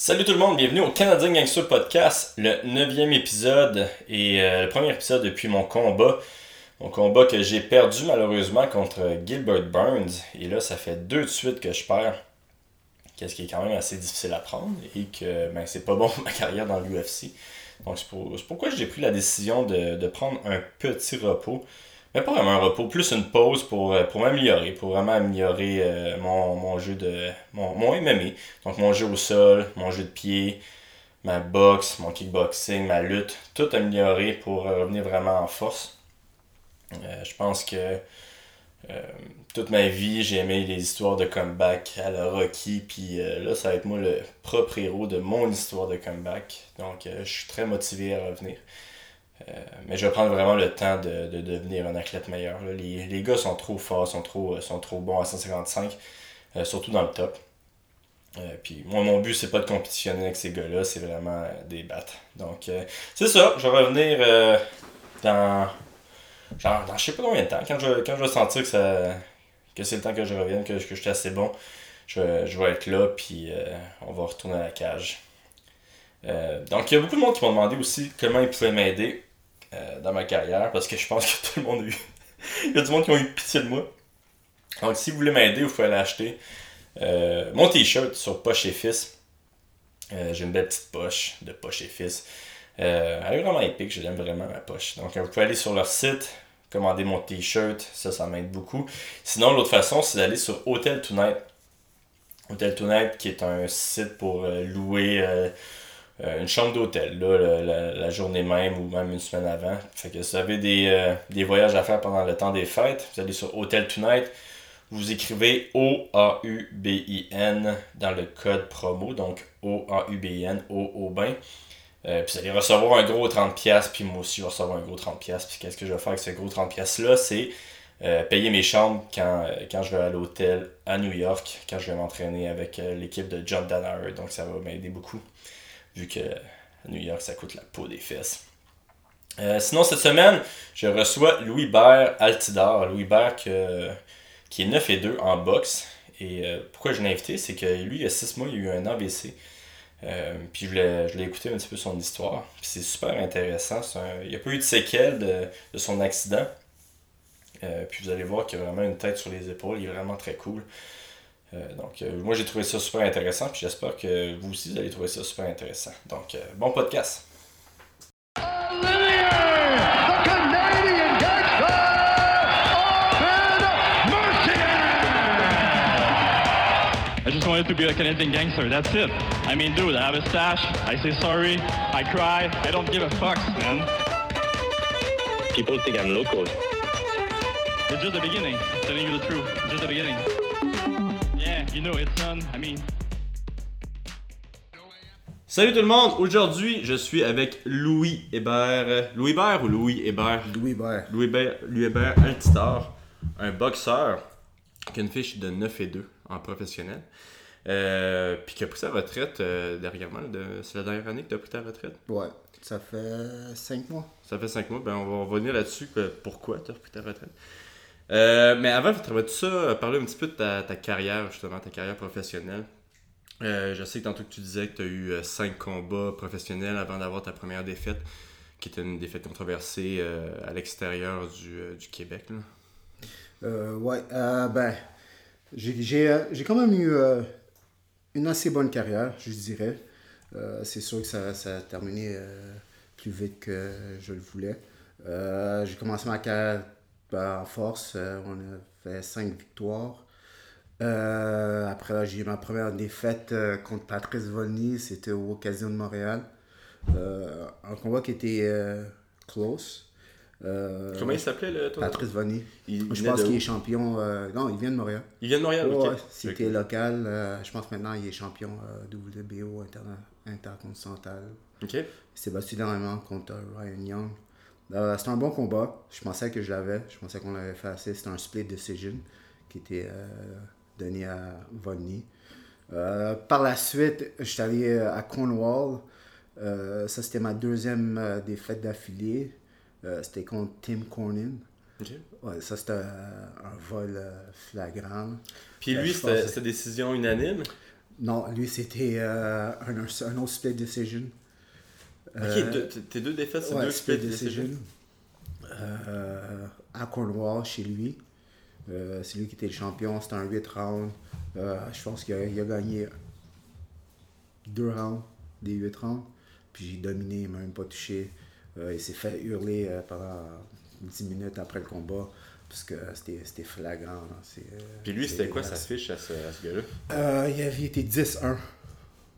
Salut tout le monde, bienvenue au Canadien Gangster Podcast, le neuvième épisode et euh, le premier épisode depuis mon combat. Mon combat que j'ai perdu malheureusement contre Gilbert Burns. Et là, ça fait deux de suite que je perds. Qu'est-ce qui est quand même assez difficile à prendre et que ben, c'est pas bon pour ma carrière dans l'UFC. Donc c'est pourquoi j'ai pris la décision de, de prendre un petit repos mais pas vraiment un repos, plus une pause pour, euh, pour m'améliorer, pour vraiment améliorer euh, mon, mon, jeu de. Mon, mon MMA. Donc mon jeu au sol, mon jeu de pied, ma boxe, mon kickboxing, ma lutte, tout améliorer pour euh, revenir vraiment en force. je pense que toute ma vie, j'ai aimé les histoires de comeback à la Rocky, puis là, ça va être moi le propre héros de mon histoire de comeback. Donc, je suis très motivé à revenir. Euh, mais je vais prendre vraiment le temps de, devenir un athlète meilleur. Les, les, gars sont trop forts, sont trop, euh, sont trop bons à 155, euh, surtout dans le top. puis moi, mon but, c'est pas de compétitionner avec ces gars-là, c'est vraiment des battre. Donc, c'est ça, je vais revenir dans. Genre, dans je sais pas combien de temps. Quand je, quand je vais sentir que, ça, que c'est le temps que je revienne, que, que je suis assez bon, je, je vais être là, puis on va retourner à la cage. donc, il y a beaucoup de monde qui m'ont demandé aussi comment ils pouvaient m'aider. Euh, dans ma carrière parce que je pense que tout le monde a eu. Il y a du monde qui ont eu pitié de moi. Donc, si vous voulez m'aider, vous pouvez aller acheter euh, mon t-shirt sur Poche et Fils. Euh, j'ai une belle petite poche de Poche et Fils. elle est vraiment épique, j'aime vraiment ma poche. Donc, vous pouvez aller sur leur site, commander mon t-shirt, ça, ça m'aide beaucoup. Sinon, l'autre façon, c'est d'aller sur Hotel Tonight. Hotel Tonight, qui est un site pour louer euh, une chambre d'hôtel, la, journée même ou même une semaine avant. Fait que si vous avez des, euh, voyages à faire pendant le temps des fêtes, vous allez sur Hotel Tonight, vous écrivez O-A-U-B-I-N dans le code promo, donc O-A-U-B-I-N, O-O bain. Euh, puis vous allez recevoir un gros 30$, puis moi aussi je vais recevoir un gros 30$. Puis qu'est-ce que je vais faire avec ce gros 30$-là C'est payer mes chambres quand, je vais à l'hôtel à New York, quand je vais m'entraîner avec l'équipe de John Danaher. Donc ça va m'aider beaucoup vu que New York, ça coûte la peau des fesses. Euh, sinon, cette semaine, je reçois Louis Bert Altidar. Louis Bert qui est 9 et 2 en boxe. Et euh, pourquoi je l'ai invité, c'est que lui, il y a 6 mois, il a eu un AVC. Euh, puis je l'ai écouté un petit peu son histoire. C'est super intéressant. il n'y a pas eu de séquelles de, de son accident. puis vous allez voir qu'il a vraiment une tête sur les épaules. Il est vraiment très cool. Euh, donc, euh, moi, j'ai trouvé ça super intéressant, puis j'espère que vous aussi, vous allez trouver ça super intéressant. Donc, euh, bon podcast. I just wanted to be a Canadian gangster. That's it. I mean, dude, I have a stash. I say sorry. I cry. I don't give a fuck, man. People think I'm local. It's just the beginning. Telling you the truth. It's just the beginning. Salut tout le monde, aujourd'hui je suis avec Louis Hébert. Louis Hébert ou Louis Hébert? Louis Hébert. Louis Hébert, Louis Hébert un boxeur qui a une fiche de 9 et 2 en professionnel. Euh, puis qui a pris sa retraite euh, dernièrement. C'est la dernière année que tu as pris ta retraite? Ouais, ça fait 5 mois. Ça fait 5 mois, ben on va revenir là-dessus. Pourquoi tu as pris ta retraite euh, mais avant, je voudrais tout ça, euh, parler un petit peu de ta, carrière, justement, ta carrière professionnelle. Euh, je sais que tantôt que tu disais que tu as eu cinq combats professionnels avant d'avoir ta première défaite, qui était une défaite controversée à l'extérieur du, du, Québec. Là. ouais, ben, j'ai quand même eu une assez bonne carrière, je dirais. C'est sûr que ça, ça a terminé plus vite que je le voulais. j'ai commencé ma carrière en force, euh, on a fait cinq victoires. Euh, après, j'ai eu ma première défaite euh, contre Patrice Volny, c'était au Occasion de Montréal. un combat qui était close. Comment il s'appelait le Patrice Volny. Je pense qu'il est champion. non, il vient de Montréal. Il vient de Montréal, C'était local. je pense maintenant il est champion WBO intercontinental. Ok. Il s'est battu dernièrement contre Ryan Young. Euh, c'était un bon combat. Je pensais que je l'avais. Je pensais qu'on l'avait fait assez. C'était un split decision qui était euh, donné à Vonny. Euh, par la suite, je suis allé à Cornwall. ça, c'était ma deuxième défaite d'affilée. c'était contre Tim Cornyn. Ouais, ça, c'était un vol flagrant. Puis lui, c'était décision unanime? Non, lui, c'était un, un, autre split decision. T- tes deux défaites, c'est Ouais, deux split split decision. decisions. Euh, à Cornwall, chez lui. Euh, c'est lui qui était le champion. C'était un 8 rounds. Euh, je pense qu'il a, gagné deux rounds des 8 rounds. Puis j'ai dominé, il m'a même pas touché. Euh, il s'est fait hurler euh, pendant 10 minutes après le combat. Parce que c'était flagrant. euh, Puis lui, c'était quoi sa fiche à ce, ce gars-là? Euh, il avait été 10-1.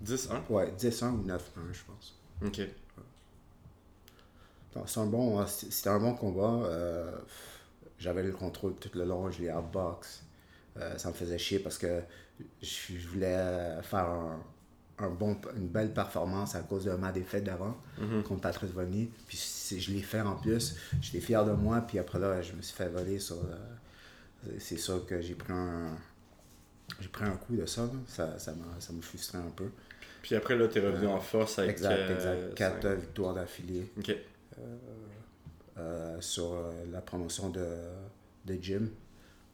10-1 Ouais, 10-1 ou 9-1, je pense. Ok. Non, C'est un bon, c'était un bon combat. Euh, J'avais le contrôle tout le long, je l'ai outbox. Euh, ça me faisait chier parce que je, je voulais faire un, un bon, une belle performance à cause de ma défaite d'avant contre Patrice Vonny. Puis je l'ai fait en plus. J'étais fier de moi. Puis après là, je me suis fait voler sur. euh, c'est sûr que j'ai pris un. J'ai pris un coup de ça. là. Ça, ça m'a ça m'a frustré un peu. Puis après, là, t'es revenu en force avec. Exact, euh, exact. Quatre cinq. victoires d'affilée. Ok. euh, sur euh, la promotion de, de Jim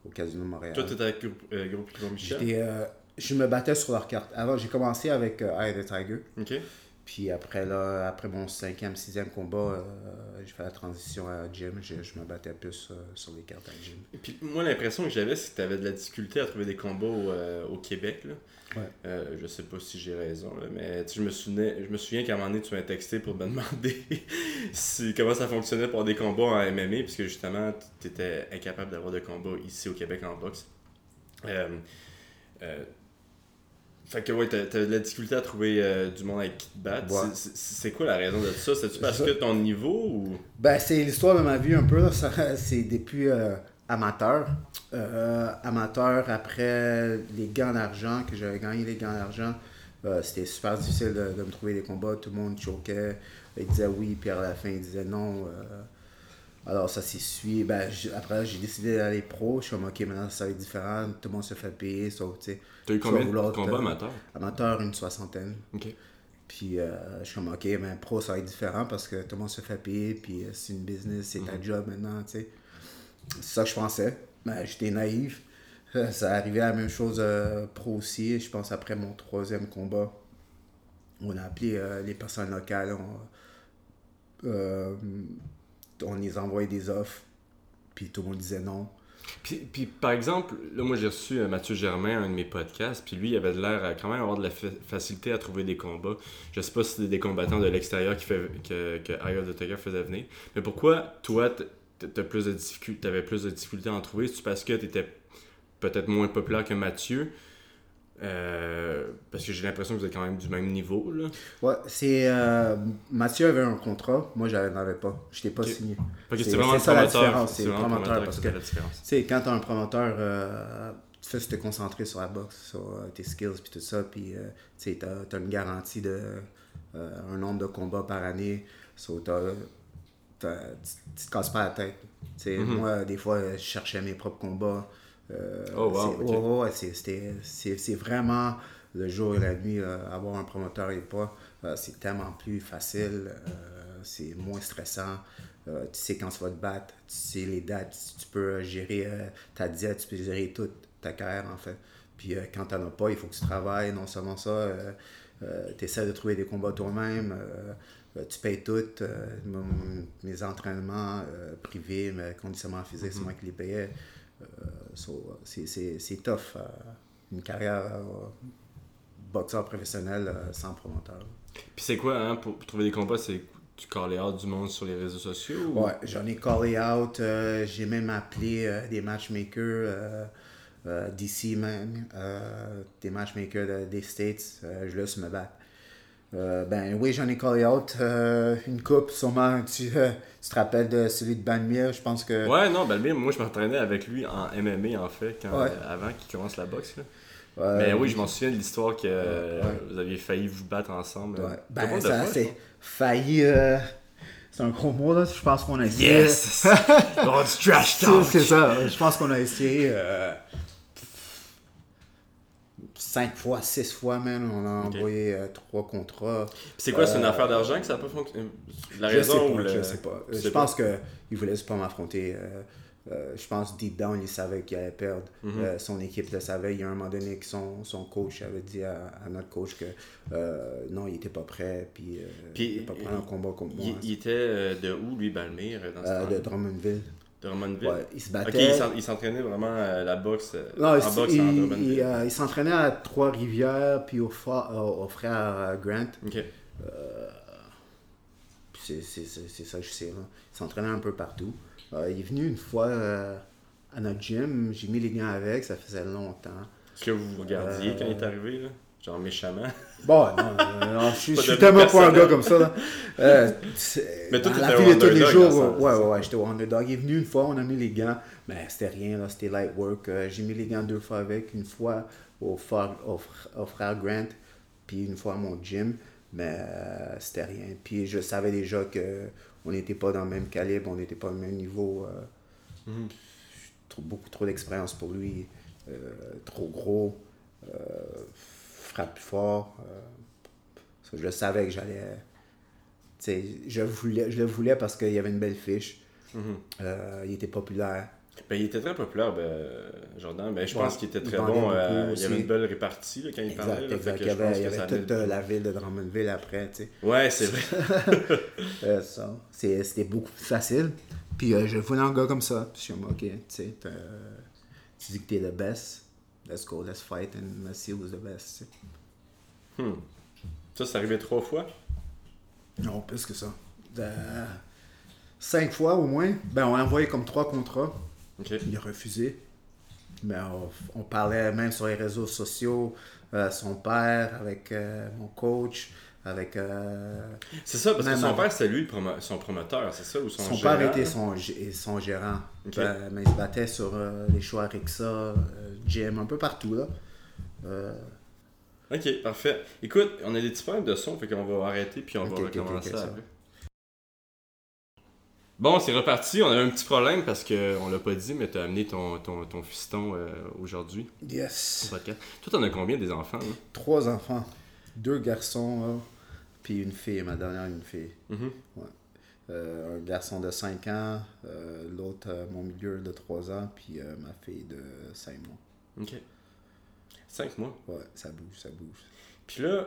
au Casino Montréal. Toi, t'étais avec groupe, euh, groupe Michel? J'étais, euh, je me battais sur leur carte. Avant, j'ai commencé avec euh, Eye the Tiger. Ok. Puis après, là, après mon cinquième, sixième combat, euh, j'ai fait la transition à Jim. Je, je me battais plus euh, sur les cartes à Jim. Et puis moi, l'impression que j'avais, c'est que t'avais de la difficulté à trouver des combats au, euh, au Québec. Là. Ouais. Je sais pas si j'ai raison, là, mais tu sais, je me souvenais, je me souviens qu'à un moment donné, tu m'as texté pour me demander si, comment ça fonctionnait pour des combats en MMA, puisque justement, tu étais incapable d'avoir de combats ici au Québec en boxe. Euh, fait que ouais, t'as de la difficulté à trouver euh, du monde avec qui te battre. Ouais. C'est- quoi la raison de ça? C'est-tu parce Ça- que ton niveau ou? Ben, c'est l'histoire de ma vie un peu. C'est depuis euh, amateur. Euh, amateur, après les gants d'argent, que j'avais gagné les gants d'argent, c'était super difficile de, de me trouver des combats. Tout le monde choquait. Il disait oui, puis à la fin, il disait non. Alors, ça s'est suivi. Ben, après, j'ai décidé d'aller pro. Je suis comme, ok, maintenant, ça va être différent. Tout le monde se fait payer. Sauf, tu sais, T'as eu combien de combats amateurs? Amateur, une soixantaine. Ok. Puis euh, je suis comme, ok, mais pro, ça va être différent parce que tout le monde se fait payer, puis euh, c'est une business, c'est ta job maintenant, tu sais. C'est ça que je pensais. Mais j'étais naïf. Ça arrivait à la même chose euh, pro aussi. Je pense après mon troisième combat, on a appelé euh, les personnes locales, on, euh, on les envoyait des offres, puis tout le monde disait non. Puis, par exemple, là, moi j'ai reçu euh, Mathieu Germain, un de mes podcasts, puis lui, il avait l'air à quand même avoir de la fa- facilité à trouver des combats. Je sais pas si c'était des combattants de l'extérieur que, que Eye the Tiger faisait venir. Mais pourquoi, toi, t'as plus de difficultés, t'avais plus de difficultés à en trouver? C'est parce que t'étais peut-être moins populaire que Mathieu? Euh, parce que j'ai l'impression que vous êtes quand même du même niveau, là. Ouais, c'est. euh, Mathieu avait un contrat, moi j'en avais pas. Je n'étais pas signé. Que C'est- vraiment ça la différence, C'est le promoteur, promoteur parce que- la différence. Tu quand t'as un promoteur, euh, tu fais te concentrer sur la boxe, sur euh, tes skills puis tout ça, puis euh, tu t'as une garantie de un nombre de combats par année, so, t'as- tu, tu te casses pas la tête. Sais, Moi, des fois, je cherchais mes propres combats. Euh, Oh, wow, c'est, ouais, ouais, c'est, vraiment le jour et la nuit, euh, avoir un promoteur et pas, euh, c'est tellement plus facile, c'est moins stressant. Euh, tu sais quand tu vas te battre, tu sais les dates, tu peux gérer euh, ta diète, tu peux gérer toute ta carrière en fait. Puis euh, quand tu n'en as pas, il faut que tu travailles. Non seulement ça, tu essaies de trouver des combats toi-même, tu payes tout. mes entraînements privés, mes conditionnements physiques, c'est moi qui les payais. Euh, so, c'est- tough. euh, une carrière euh, boxeur professionnel sans promoteur. Puis c'est quoi, hein, pour, pour trouver des combats, c'est tu call out du monde sur les réseaux sociaux? ou- Ouais, j'en ai callé out. euh, j'ai même appelé euh, des matchmakers euh, d'ici même, des matchmakers de- des States. je laisse me battre. Euh, ben oui, j'en ai callé out euh, une coupe, sûrement. Tu, euh, tu te rappelles de celui de Banmire, je pense que. Ouais, non, Balbir, moi je m'entraînais avec lui en MMA en fait, quand, Ouais. euh, avant qu'il commence la boxe. Là. Mais oui, je m'en souviens de l'histoire que vous aviez failli vous battre ensemble. Ouais. Ben, ça c'est failli. euh, c'est un gros mot, là. Je pense qu'on a essayé. Yes! oh, du trash C'est talk! c'est ça. Je pense qu'on a essayé cinq fois, six fois même. On a envoyé euh, trois contrats. C'est quoi, c'est une Euh, affaire d'argent que ça n'a pas fonctionné? La je raison sais ou pas, le... je sais pas. tu Je sais pense qu'il voulait juste pas m'affronter. euh, euh, je pense deep down, il savait qu'il allait perdre. Mhm. Euh, son équipe le savait. Il y a un moment donné que son, son coach avait dit à, à notre coach que euh, non, il était pas prêt. Puis, euh, Puis, il n'était pas prêt un combat contre moi. Il, il était euh, de où, lui, Balmire, dans ce Euh, de Drummondville. De Drummondville? Ouais, il se battait. il s'en- il s'entraînait vraiment à la boxe, euh, Non, en il, boxe il- en il- Drummondville. euh, il s'entraînait à Trois-Rivières, puis au, fa- au- frère euh, Grant. Ok. Puis c'est- ça que je sais. Là. Il s'entraînait un peu partout. Euh, il est venu une fois euh, à notre gym. J'ai mis les gants avec, ça faisait longtemps. Est-ce que vous regardiez quand il est Euh, arrivé, là? Genre méchamment? Bon, non, non, non, je je suis tellement pas un gars comme ça. Là. Euh, Mais toi, la de tous les jours, ouais, ouais, ouais, j'étais au underdog. Il est venu une fois, on a mis les gants, mais c'était rien, là, c'était light work. Euh, J'ai mis les gants deux fois avec, une fois au, frère- au, au frère Grant, puis une fois à mon gym, mais euh, c'était rien. Puis je savais déjà que on n'était pas dans le même calibre, on n'était pas au même niveau. euh, Mhm. trop- beaucoup trop d'expérience pour lui, trop gros, frappe plus fort. euh, je le savais que j'allais. tu sais, Je, voulais, je le voulais parce qu'il y avait une belle fiche. Mhm. euh, il était populaire. Ben, il était très populaire, ben, Jordan. Ben, je Ouais, pense qu'il était très bon. euh, il y avait une belle répartie là, quand il parlait. Exact, là, fait exact. que Il y je pense avait, il y que avait ça toute la ville de Drummondville après. tu sais. Ouais, c'est vrai. Euh, ça. C'était beaucoup plus facile. Puis euh, je voulais un gars comme ça. Puis je suis comme, ok, tu sais, tu dis que t'es le best. Let's go, let's fight and let's see who's the best. Hmm. Ça, c'est arrivé trois fois? Non, plus que ça. Cinq fois au moins. Ben, on a envoyé comme trois contrats. Il a refusé. Mais on, on parlait même sur les réseaux sociaux. euh, son père, avec euh, mon coach, avec. euh, C'est ça, parce que son père, c'était lui le promo- son promoteur, c'est ça? Ou son, son gérant? père était son, gé- son gérant. Ben, mais il se battait sur euh, les choix Rixa, euh, Gym, un peu partout. là. Euh, Ok, parfait. Écoute, on a des petits problèmes de son, fait qu'on va arrêter puis on va recommencer. Bon, c'est reparti. On avait un petit problème parce qu'on l'a pas dit, mais tu as amené ton, ton, ton fiston aujourd'hui au yes. podcast. Toi, t'en as combien des enfants? là? Trois enfants. Deux garçons, là, puis une fille. Ma dernière, une fille. Mhm. Euh, un garçon de 5 ans, euh, l'autre, euh, mon milieu de 3 ans, puis euh, ma fille de 5 mois. Ok. Cinq mois? Ouais, ça bouge, ça bouge. Puis là,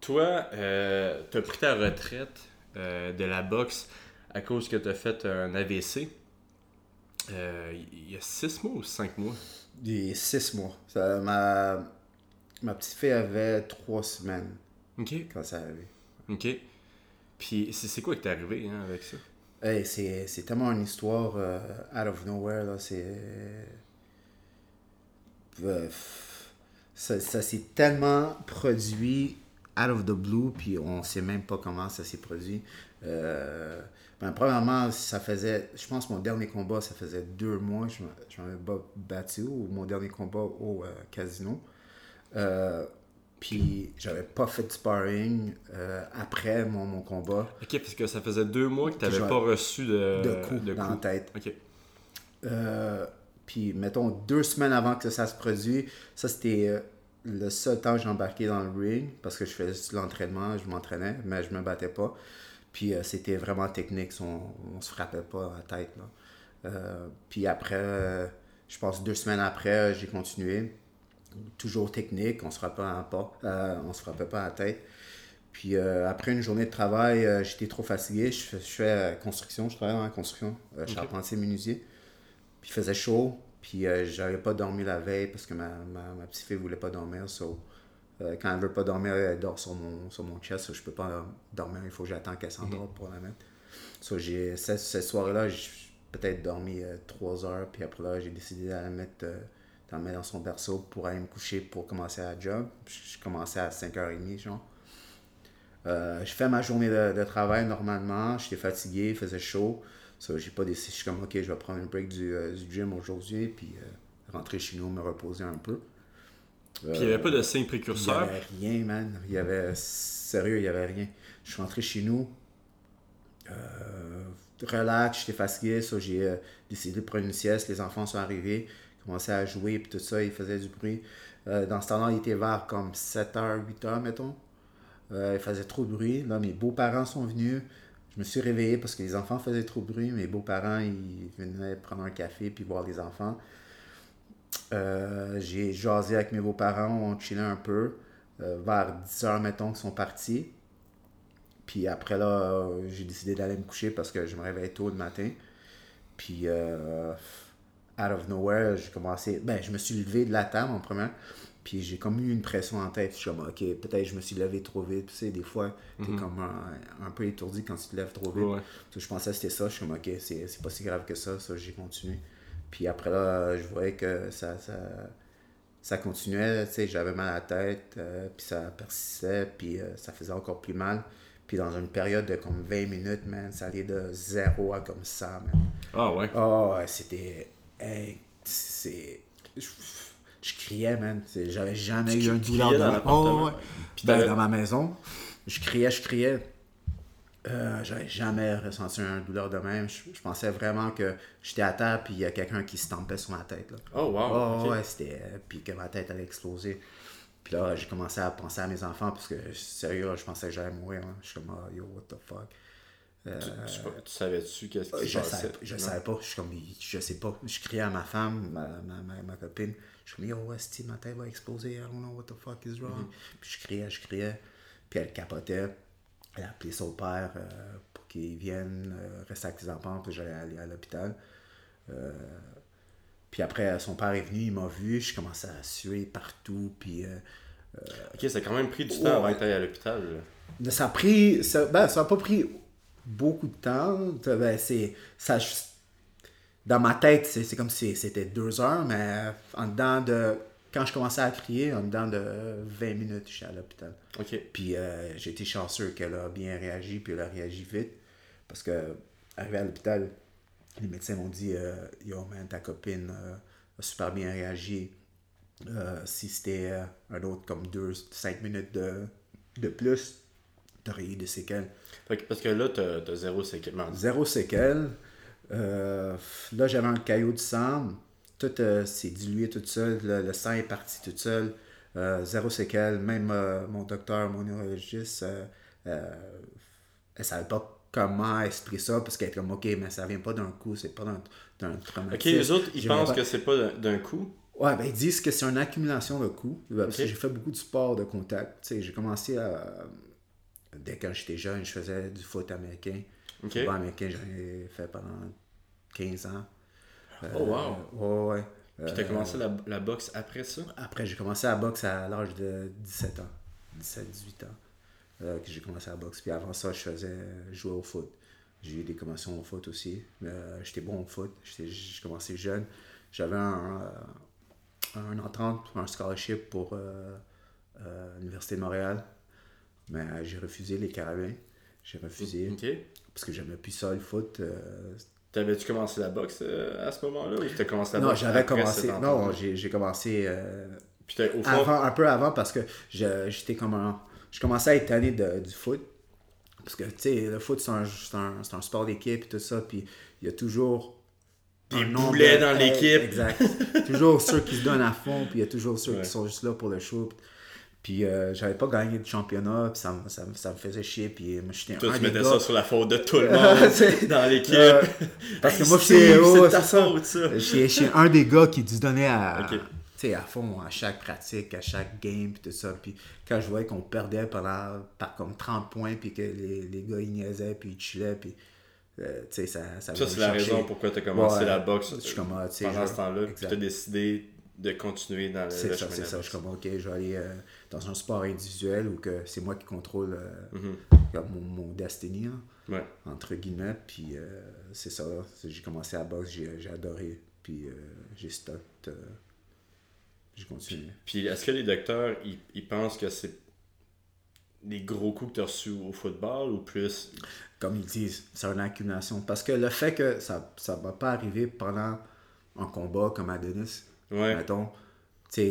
toi, t'as pris ta retraite de la boxe à cause que t'as fait un AVC. Il y a six mois ou cinq mois? Il 6 mois. Ça, ma, ma petite fille avait 3 semaines Ok. quand ça arrivait. Ok. Puis c'est quoi qui t'est arrivé hein, avec ça? Hey, c'est, tellement une histoire euh, out of nowhere. Là. Euh, ça, s'est tellement produit out of the blue, puis on sait même pas comment ça s'est produit. Euh, ben, premièrement, ça faisait, je pense mon dernier combat, ça faisait deux mois, je, m'avais battu, ou mon dernier combat au euh, casino. Puis j'avais pas fait de sparring euh, après mon, mon combat. Ok, parce que ça faisait deux mois que t'avais Puis pas reçu de, de coups dans la tête. Ok. Euh, puis, mettons, deux semaines avant que ça se produise, ça c'était euh, le seul temps que j'ai embarqué dans le ring parce que je faisais de l'entraînement, je m'entraînais, mais je me battais pas. Puis euh, c'était vraiment technique, on, on se frappait pas la tête. Là. Puis après, je pense deux semaines après, j'ai continué. Toujours technique, on se frappait pas, euh, on se frappait pas à la tête. Puis euh, après une journée de travail, euh, j'étais trop fatigué. Je fais, je fais euh, construction, je travaille dans la construction, euh, charpentier menuisier. Puis il faisait chaud, puis j'avais pas dormi la veille parce que ma, ma, ma petite fille voulait pas dormir. so, quand elle veut pas dormir, elle dort sur mon, sur mon chest. so je peux pas dormir, il faut que j'attende qu'elle s'endorme pour la mettre. So, j'ai, cette, cette soirée-là, j'ai peut-être dormi trois heures, puis après là, j'ai décidé de la mettre, mettre dans son berceau pour aller me coucher pour commencer la job. Je, commençais à 5h30, genre. Euh, je fais ma journée de, de travail normalement. J'étais fatigué, il faisait chaud. So, j'ai pas décidé. Je suis comme, ok, je vais prendre un break du, euh, du gym aujourd'hui, puis euh, rentrer chez nous, me reposer un peu. Puis il n'y avait pas de signe Il n'y précurseur. avait rien, man. Il y avait. Sérieux, il n'y avait rien. Je suis rentré chez nous. Relax, j'étais fatigué. So j'ai décidé de prendre une sieste. Les enfants sont arrivés. Commençaient à jouer. Puis tout ça, ils faisaient du bruit. Euh, dans ce temps-là, il était vers comme 7h, 8h, mettons. Euh, il faisait trop de bruit. Là, mes beaux-parents sont venus. je me suis réveillé parce que les enfants faisaient trop de bruit. Mes beaux-parents, ils venaient prendre un café puis voir les enfants. Euh, j'ai jasé avec mes beaux-parents, on chillait un peu. Euh, vers 10 heures, mettons, qu'ils sont partis. Puis après là, j'ai décidé d'aller me coucher parce que je me réveillais tôt le matin. Puis, out of nowhere, j'ai commencé. Ben, je me suis levé de la table en premier. Puis j'ai comme eu une pression en tête. Je suis comme, ok, peut-être je me suis levé trop vite. Tu sais, des fois, t'es comme un, un peu étourdi quand tu te lèves trop vite. Ouais. Je pensais que c'était ça. Je suis comme, ok, c'est c'est pas si grave que ça. Ça, j'ai continué. Puis après là, je voyais que ça, ça, ça continuait. Tu sais, j'avais mal à la tête. euh, puis ça persistait. Puis euh, ça faisait encore plus mal. Puis dans une période de comme 20 minutes, man, ça allait de zéro à comme ça, man. Ah ouais. Oh, ouais, c'était. Hey, c'est. Je, je criais, man. J'avais jamais eu un douleur dans l'appartement? Oh, ouais. Puis Ben, t'avais- dans ma maison, je criais, je criais. Euh, j'avais jamais ressenti un douleur de même. Je, je pensais vraiment que j'étais à terre puis il y a quelqu'un qui se tampait sur ma tête. Là. Oh wow. Oh, ouais, c'était. Puis que ma tête allait exploser. Puis là, j'ai commencé à penser à mes enfants parce que, sérieux, là, je pensais que j'allais mourir. hein. Je suis comme, oh, yo, what the fuck. Euh, Tu, tu- tu savais-tu qu'est-ce qui se je passait? savais, je savais pas. Je suis comme, je sais pas. Je criais à ma femme, ma, ma, ma, ma copine. Je suis comme, yo, Esti, ma tête va exploser. I don't know what the fuck is wrong. Puis je criais, je criais. Puis elle capotait. Elle a appelé son père euh, pour qu'il vienne euh, rester avec les enfants. Puis j'allais aller à l'hôpital. Euh, puis après, son père est venu, il m'a vu. Je commençais à suer partout. Puis. euh, Ok, ça a quand même pris du temps avant tu à l'hôpital. ça a pris. Ça, ben, ça a pas pris beaucoup de temps. Ben, c'est, ça, dans ma tête, c'est, c'est comme si c'était deux heures, mais en dedans de. Quand je commençais à crier, en dedans de 20 minutes, je suis à l'hôpital. Ok. Puis euh, j'ai été chanceux qu'elle a bien réagi, puis elle a réagi vite. Parce que, arrivé à l'hôpital, les médecins m'ont dit euh, Yo, man, ta copine euh, a super bien réagi. Euh, si c'était un autre comme 2-5 minutes de, de plus, t'aurais eu des séquelles. Parce que là, t'as as zéro séquellement. Zéro séquelles. Euh, là, j'avais un caillot de sang. Tout euh, s'est dilué tout seul. Le, le sang est parti tout seul. Euh, zéro séquelles. Même euh, mon docteur, mon neurologiste, euh, euh, elle savait pas comment expliquer ça parce qu'elle était comme ok mais ça vient pas d'un coup c'est pas d'un traumatisme Ok, les autres, ils pensent pas- que c'est pas d'un- coup. Ouais, ben ils disent que c'est une accumulation de coups. Ben, Parce que Ok. j'ai fait beaucoup de sport de contact. J'ai commencé à. Dès quand j'étais jeune, je faisais du foot américain. Ok. Le football américain, j'en ai fait pendant 15 ans. Oh, wow. Euh, ouais, ouais. Puis t'as Euh, commencé la, la boxe après ça? Après, j'ai commencé à boxe à l'âge de 17 ans. 17-18 ans. euh, que j'ai commencé à boxe. Puis avant ça, je faisais jouer au foot. J'ai eu des commissions au foot aussi. Euh, j'étais bon au foot. J'ai commencé jeune. J'avais un, un entrante, un scholarship pour euh, l'Université de Montréal. Mais euh, j'ai refusé les carabins. J'ai refusé Ok. parce que j'aimais plus ça, le foot. euh, T'avais-tu commencé la boxe euh, à ce moment-là ou t'as commencé la non, boxe j'avais commencé. Non, j'ai commencé euh, Puis au fond, avant, un peu avant parce que je- j'étais comme un. Je commençais à être tanné de- du foot. Parce que, tu sais, le foot, c'est un, un, c'est un sport d'équipe et tout ça. Puis il y a toujours. Des boulets de- dans l'équipe. Exact. toujours ceux qui se donnent à fond. Puis il y a toujours ceux Ouais. qui sont juste là pour le show. Puis euh, j'avais pas gagné de championnat. Puis ça, me- ça, ça me faisait chier. Puis moi, j'étais toi, un tu mettais gars- ça sur la faute de tout le monde dans l'équipe. Euh, parce que moi, j'étais oh, ça. faute, ça. J'étais un des gars qui se donnait à, tu à fond à chaque pratique, à chaque game, puis tout ça. Puis quand je voyais qu'on perdait pendant, par comme 30 points, puis que les, les gars, ils niaisaient, puis ils chillaient, puis euh, tu ça, ça Ça, c'est la raison pourquoi t'as commencé Ouais, la boxe comme, ah, tu pendant ce temps-là. Exact. t'as décidé de continuer dans le, C'est ça, c'est ça. Je suis comme, ok, je vais aller euh, dans un sport individuel où que c'est moi qui contrôle euh, Mhm. mon, mon destiny, Ouais. entre guillemets. Puis euh, c'est ça. J'ai commencé à boxe, j'ai adoré. Puis euh, j'ai stop. euh, j'ai continué. Puis est-ce que les docteurs, ils, ils pensent que c'est des gros coups que t'as reçus au football ou plus... Comme ils disent, c'est une accumulation. Parce que le fait que ça ne va pas arriver pendant un combat comme Adonis, Ouais. mettons, tu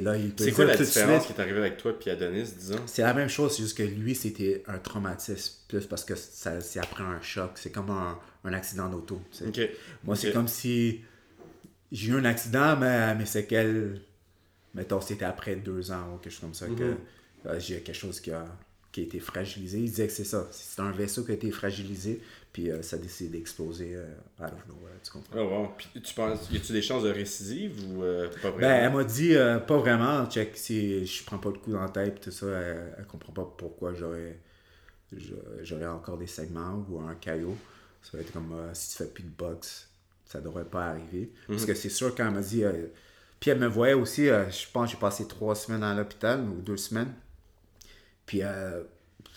là, il peut C'est quoi la différence qui est arrivée avec toi et Adonis, disons? C'est la même chose, c'est juste que lui, c'était un traumatisme, plus parce que ça- c'est après un choc. C'est comme un, un accident d'auto. Moi, c'est comme si j'ai eu un accident, mais mes séquelles, mettons, c'était après deux ans ou quelque chose comme ça, que Mhm. euh, j'ai quelque chose qui a qui a été fragilisé. Il disait que c'est ça. C'est un vaisseau qui a été fragilisé, puis euh, ça a décidé d'exploser euh, out of nowhere, tu comprends? Oh, wow. Puis tu penses, y a-tu des chances de récidive ou euh, pas Ben, vraiment? elle m'a dit, euh, pas vraiment, check, si je prends pas le coup dans la tête, tout ça, elle, elle comprend pas pourquoi j'aurais j'aurais encore des segments ou un caillot. Ça va être comme, euh, si tu fais plus de box, ça devrait pas arriver. Parce que c'est sûr, quand elle m'a dit, puis elle me voyait aussi, je pense que j'ai passé trois semaines à l'hôpital, ou deux semaines. Puis euh,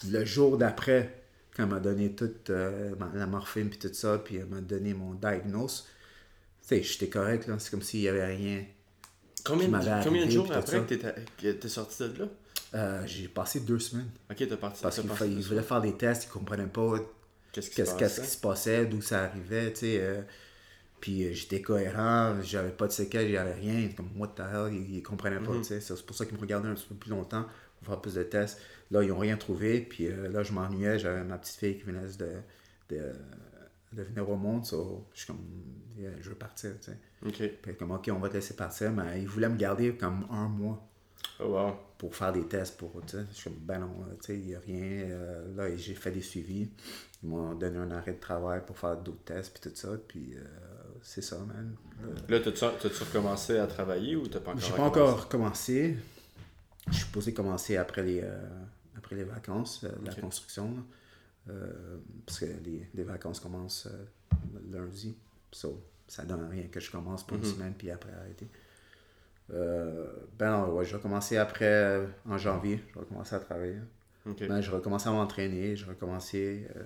le jour d'après, quand elle m'a donné toute euh, la morphine puis tout ça, puis elle m'a donné mon diagnose, tu sais, j'étais correct, là. C'est comme s'il y avait rien. combien, combien de jours après que que t'es sorti de là? Euh, j'ai passé deux semaines. Ok, t'as parti. Parce t'as qu'il parti fallait- de il ça. voulait faire des tests, il comprenait pas Qu'est-ce qui se passait? qui se passait, d'où ça arrivait, tu sais. euh, puis euh, j'étais cohérent, j'avais pas de séquelles, j'avais rien. Comme, what the hell, il, il comprenait Mhm. pas, tu sais. C'est pour ça qu'il me regardait un petit peu plus longtemps pour faire plus de tests. Là, ils ont rien trouvé, puis euh, là, je m'ennuyais, j'avais ma petite fille qui venait de, de, de venir au monde, so, je suis comme, Yeah, je veux partir, tu sais. Puis comme, ok, on va te laisser partir, mais il voulait me garder comme un mois. Oh, wow. pour faire des tests pour tu sais. Je suis comme ben non tu sais il n'y a rien Euh, là j'ai fait des suivis. Ils m'ont donné un arrêt de travail pour faire d'autres tests puis tout ça puis euh, c'est ça man. Là, t'as-tu recommencé à travailler ou t'as pas encore j'ai pas encore commencé. Je suis supposé commencer après les euh, après les vacances euh, la construction. Euh, parce que les, les vacances commencent euh, lundi so, ça donne rien que je commence pour une semaine puis après arrêter euh, ben non, ouais, je vais commencer après, euh, en janvier, je vais commencer à travailler. Ben, je vais commencer à m'entraîner, je vais commencer euh,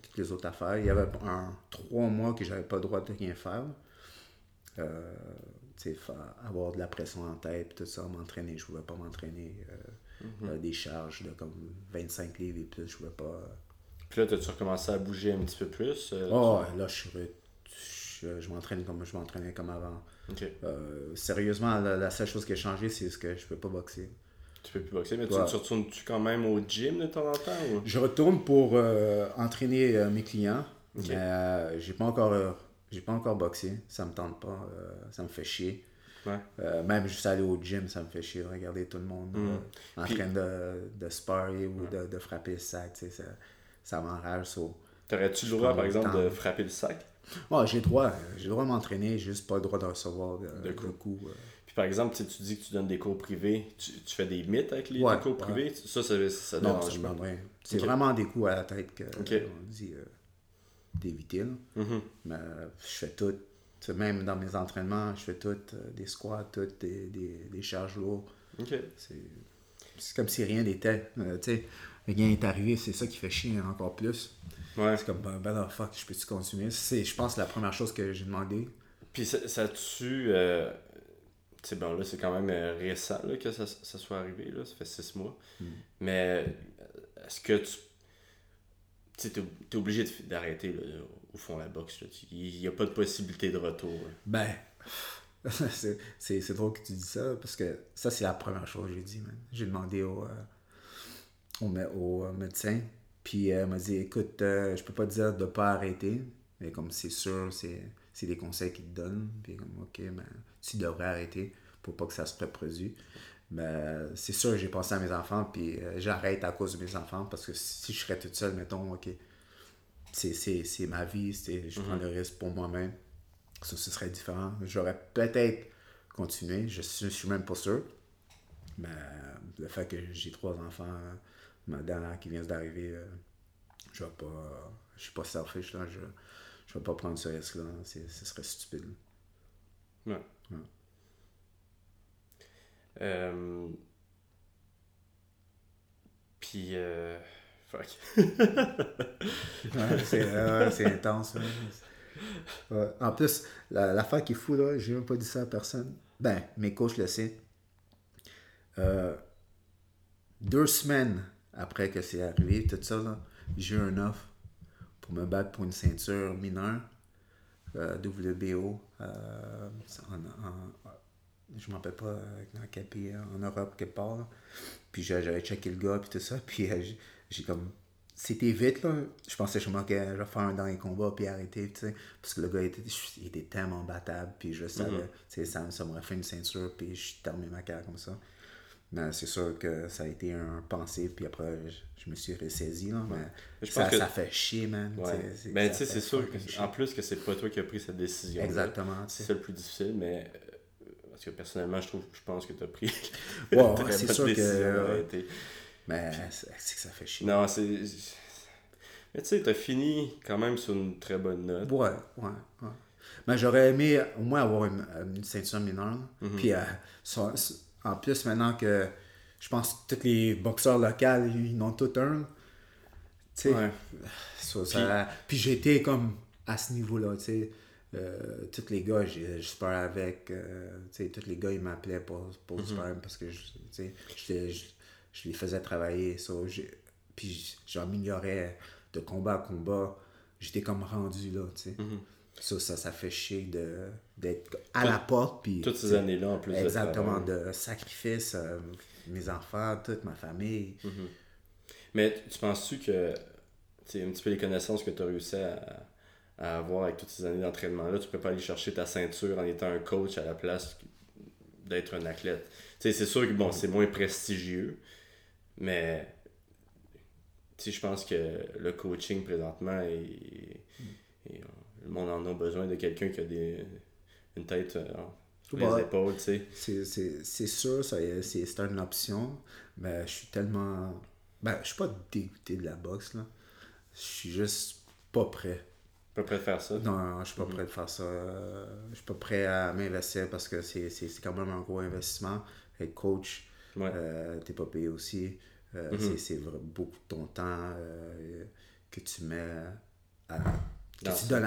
toutes les autres affaires. Il y avait un trois mois que j'avais pas le droit de rien faire. Avoir de la pression en tête, tout ça, m'entraîner, je pouvais pas m'entraîner. Euh, euh, des charges de comme 25 livres et plus, je pouvais pas. Puis là, t'as-tu recommencé à bouger un petit peu plus? euh, Oh, là, je suis je, je m'entraîne comme je m'entraînais comme avant. Euh, sérieusement, la, la seule chose qui a changé, c'est ce que je peux pas boxer. Tu peux plus boxer, mais tu, Ouais. tu retournes-tu quand même au gym de temps en temps? Ou... Je retourne pour euh, entraîner euh, mes clients, mais euh, j'ai pas encore euh, j'ai pas encore boxé, ça me tente pas, euh, ça me fait chier. Ouais. Euh, même juste aller au gym, ça me fait chier de regarder tout le monde euh, en Mm. Puis- train de, de sparrer ou de, de frapper le sac, tu sais, ça, ça m'enrage. so. T'aurais-tu le droit, par le exemple, temps. de frapper le sac? Ouais, j'ai le droit, j'ai le droit de m'entraîner, j'ai juste pas le droit de recevoir de, coups. coups. euh. Puis par exemple, tu dis que tu donnes des cours privés, tu, tu fais des mythes avec les, Ouais, cours privés, ça, ça, ça Non, dérange ça pas. rien. C'est vraiment des coups à la tête que Ok. euh, on dit euh, d'éviter. Mhm. Mais je fais tout. Même dans mes entraînements, je fais tout. euh, des squats, tout, des, des, des charges lourdes. Ok. C'est comme si rien n'était. Euh, tu sais, rien n'est arrivé, c'est ça qui fait chier encore plus. Ouais. C'est comme, ben, ben, oh, fuck, je peux-tu continuer? C'est, je pense, la première chose que j'ai demandé. Puis ça, ça tu euh, bon, là, c'est quand même euh, récent là, que ça, ça soit arrivé, là, ça fait six mois. Hmm. Mais est-ce que tu. Tu t'es t'es obligé de- d'arrêter, là, au fond, la boxe. Il n'y a pas de possibilité de retour. Ben, c'est, drôle que tu dis ça, parce que ça, c'est la première chose que j'ai dit. J'ai demandé au, euh, au, euh, médecin, puis euh, elle m'a dit, écoute, euh, je peux pas te dire de pas arrêter, mais comme c'est sûr, c'est, des conseils qu'ils te donnent, puis comme, ok, ben, tu devrais arrêter pour pas que ça se reproduise. Ben, c'est sûr, j'ai pensé à mes enfants, puis j'arrête à cause de mes enfants, parce que si je serais toute seule, mettons, ok, c'est, ma vie, je prends le risque pour moi-même. Ça, ce serait différent. J'aurais peut-être continué, je suis, je suis même pas sûr. Mais euh, le fait que j'ai trois enfants, ma dernière qui vient d'arriver, euh, je vais pas. Je suis pas selfish là, je, je vais pas prendre ce risque-là. Ce serait stupide. Ouais. Ouais. Euh, Puis. euh, Fuck. C'est intense. En plus, la- l'affaire qui est fou, là, j'ai même pas dit ça à personne. Ben, mes coachs le savent. Euh, deux semaines après que c'est arrivé, tout ça, j'ai eu un offre pour me battre pour une ceinture mineure, euh, WBO, euh, je m'en rappelle pas dans en Europe, quelque part. Puis j'avais checké le gars, puis tout ça, puis j'ai- comme... C'était vite, là. Je pensais justement que je vais faire un dernier combat, puis arrêter, tu sais. Parce que le gars était, il était tellement battable, puis je savais, tu sais, ça, ça m'aurait fait une ceinture, puis je terminé ma carrière comme ça. Mais c'est sûr que ça a été un pensée, puis après, je, je me suis ressaisi, là. Mais Je ça, pense que- ça fait chier, man. Ouais. C'est- Ben, ça tu sais, c'est sûr que, en plus que c'est pas toi qui as pris cette décision. Exactement, C'est ça le plus difficile, mais. euh, Parce que personnellement, je trouve, je pense que tu as pris. Ouais, très c'est sûr que-. Mais c'est que ça fait chier. Non, c'est. Mais tu sais, t'as fini quand même sur une très bonne note. Ouais, ouais, ouais. Mais j'aurais aimé au moins avoir une, une ceinture mineure. Mhm. Puis euh, en plus, maintenant que je pense que tous les boxeurs locaux, ils en ont tous un. Tu sais, Ouais. ça- ça- puis j'étais comme à ce niveau-là, tu sais. Euh, tous les gars, je avec. euh, tu sais, tous les gars, ils m'appelaient pour, pour sparring parce que tu sais, j'étais- je, je les faisais travailler. so, j'ai- puis j'améliorais de combat à combat. J'étais comme rendu là, tu sais. Mhm. Ça, ça, ça fait chier d'être à la porte. Puis, Toutes ces années-là, en plus. Exactement, de sacrifice, euh, mes enfants, toute ma famille. Mais tu- tu penses-tu que, un petit peu les connaissances que tu as réussi à, à avoir avec toutes ces années d'entraînement-là, tu peux pas aller chercher ta ceinture en étant un coach à la place d'être un athlète? C'est sûr que, bon, c'est moins prestigieux, mais, je pense que le coaching présentement, est- le monde en a besoin de quelqu'un qui a des, une tête euh, sur les épaules, tu sais. C'est- sûr, c'est une option, mais je suis tellement. Ben, je suis pas dégoûté de la boxe, là. Je suis juste pas prêt. Pas prêt de faire ça? Non, je suis pas prêt de faire ça. Je suis pas prêt à m'investir parce que c'est quand même un gros investissement. Être coach, Ouais. euh, t'es pas payé aussi. Euh, Mhm. c'est- beaucoup de ton temps euh, que tu mets à, que tu donnes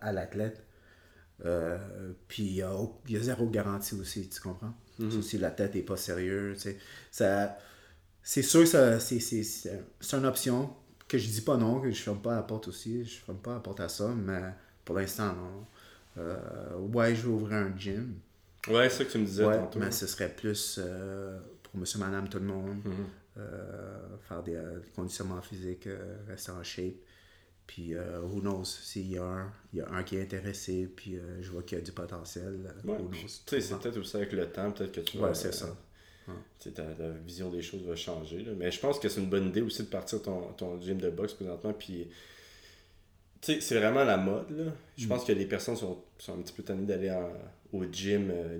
à l'athlète- puis il y y a zéro garantie aussi, tu comprends? Mhm. Si la tête est pas sérieuse, tu sais, ça, c'est sûr que ça, c'est, une option que je dis pas non, que je ferme pas la porte aussi, je ferme pas la porte à ça, mais pour l'instant, non. Euh, ouais, je vais ouvrir un gym, Ouais, c'est ça que tu me disais ouais, tantôt. mais ce serait plus euh, monsieur, madame, tout le monde, Mhm. euh, faire des, euh, des conditionnements physiques, euh, rester en shape. Puis, who knows, s'il y, a un- il y a un qui est intéressé, puis je vois qu'il y a du potentiel, Ouais, tu sais, c'est peut-être aussi avec le temps, peut-être que tu Ouais, vas, c'est ça. Ouais. tu sais, ta, ta vision des choses va changer. là. Mais je pense que c'est une bonne idée aussi de partir ton, ton gym de boxe présentement. Puis, tu sais, c'est vraiment la mode. Là. Je Mm. pense que les personnes sont, sont un petit peu tannées d'aller au gym euh,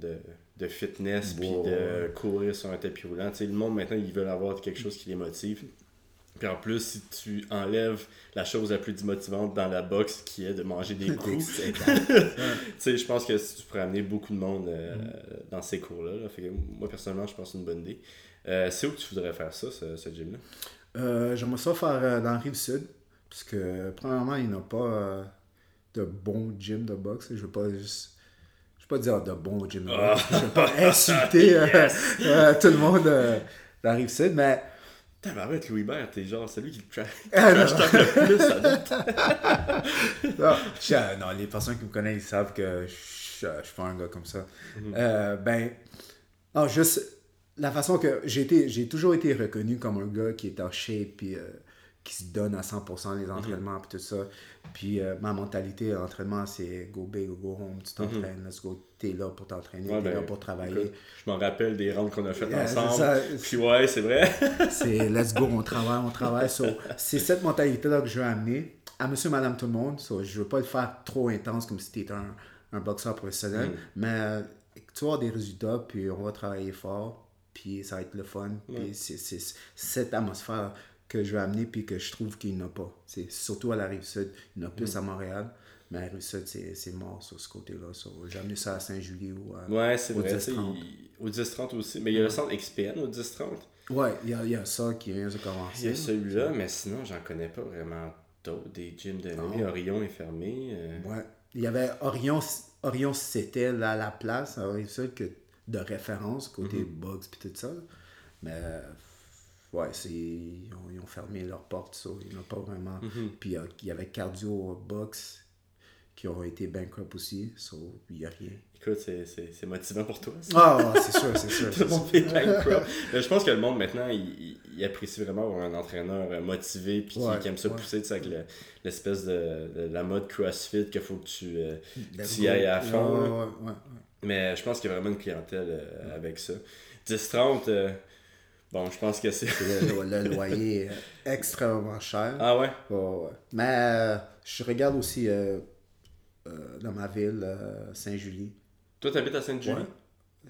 de, de fitness, puis de courir sur un tapis roulant. Tu sais, le monde maintenant, ils veulent avoir quelque chose qui les motive. Puis en plus, si tu enlèves la chose la plus démotivante dans la boxe, qui est de manger des coups, C'est- tu sais, je pense que tu pourrais amener beaucoup de monde euh, Mm. dans ces cours-là. là. Moi, personnellement, je pense que c'est une bonne idée. Euh, c'est où que tu voudrais faire ça, ce, ce gym-là? Euh, J'aimerais ça faire euh, dans la rive sud. Parce que, premièrement, il n'y a pas euh, de bon gym de boxe. Je ne veux pas juste. Je veux pas dire de bon de Ah. boxe. Je ne veux pas insulter euh, euh, tout le monde euh, dans la rive sud. Mais. Tabarouette, Louis Bert, t'es genre celui qui le trash, Ah, non. trash le plus à. Non, je- euh, non, les personnes qui me connaissent, ils savent que je ne suis pas un gars comme ça. Euh, ben, non, juste la façon que j'ai été, j'ai toujours été reconnu comme un gars qui est en shape puis qui se donne à 100% les entraînements puis tout ça. Puis euh, ma mentalité d'entraînement, c'est go big ou go home. Tu t'entraînes, let's go. T'es là pour t'entraîner, Ouais, t'es là ben, pour travailler. écoute, je m'en rappelle des rounds qu'on a fait Yeah, c'est ensemble. ça. Puis ouais, c'est vrai. C'est let's go, on travaille, on travaille. So, c'est cette mentalité-là que je veux amener à monsieur, madame, tout le monde. So, je veux pas le faire trop intense comme si tu étais un, un boxeur professionnel. Mais euh, tu vas avoir des résultats, puis on va travailler fort, puis ça va être le fun. Puis c'est cette atmosphère que je veux amener, puis que je trouve qu'il n'y en a pas. C'est surtout à la Rive-Sud. Il y en a plus à Montréal. Mais à la Rive-Sud, c'est, c'est mort sur ce côté-là. J'ai amené ça à Saint-Julie ou à, Ouais, c'est au vrai. tu sais, 10-30. il- Au 10-30 aussi. Mais il y a le centre XPN au 10-30. Ouais, il y a, il y a ça qui vient de commencer. Il y a celui-là, mais sinon, j'en connais pas vraiment d'autres. Des gyms de nuit. Orion est fermé. euh, Ouais. Il y avait Orion, Orion c'était là la place, alors c'est sûr que de référence côté box puis tout ça. Mais ouais, c'est ils ont, ils ont fermé leurs portes, ça. Il n'y en a pas vraiment. Puis euh, il y avait Cardio Box qui ont été bankrupt aussi, so il n'y a rien. Écoute, c'est- motivant pour toi. ça. Ah, ouais, c'est sûr, c'est sûr. Tout c'est le monde sûr. fait bankrupt. Mais je pense que le monde maintenant, il, apprécie vraiment avoir un entraîneur euh, motivé puis qui, Ouais, qui aime ça ouais. pousser, tu sais, avec le- l'espèce de, de la mode CrossFit qu'il faut que tu euh, tu y ailles à fond. Ouais. Mais je pense qu'il y a vraiment une clientèle euh, avec ça. Tu 10-30, euh, bon, je pense que c'est. Le, le loyer est extrêmement cher. Ah ouais? Ouais, ouais. Mais euh, je regarde aussi euh, euh, dans ma ville, Saint-Julie. Toi, t'habites à Sainte-Julie? Ouais.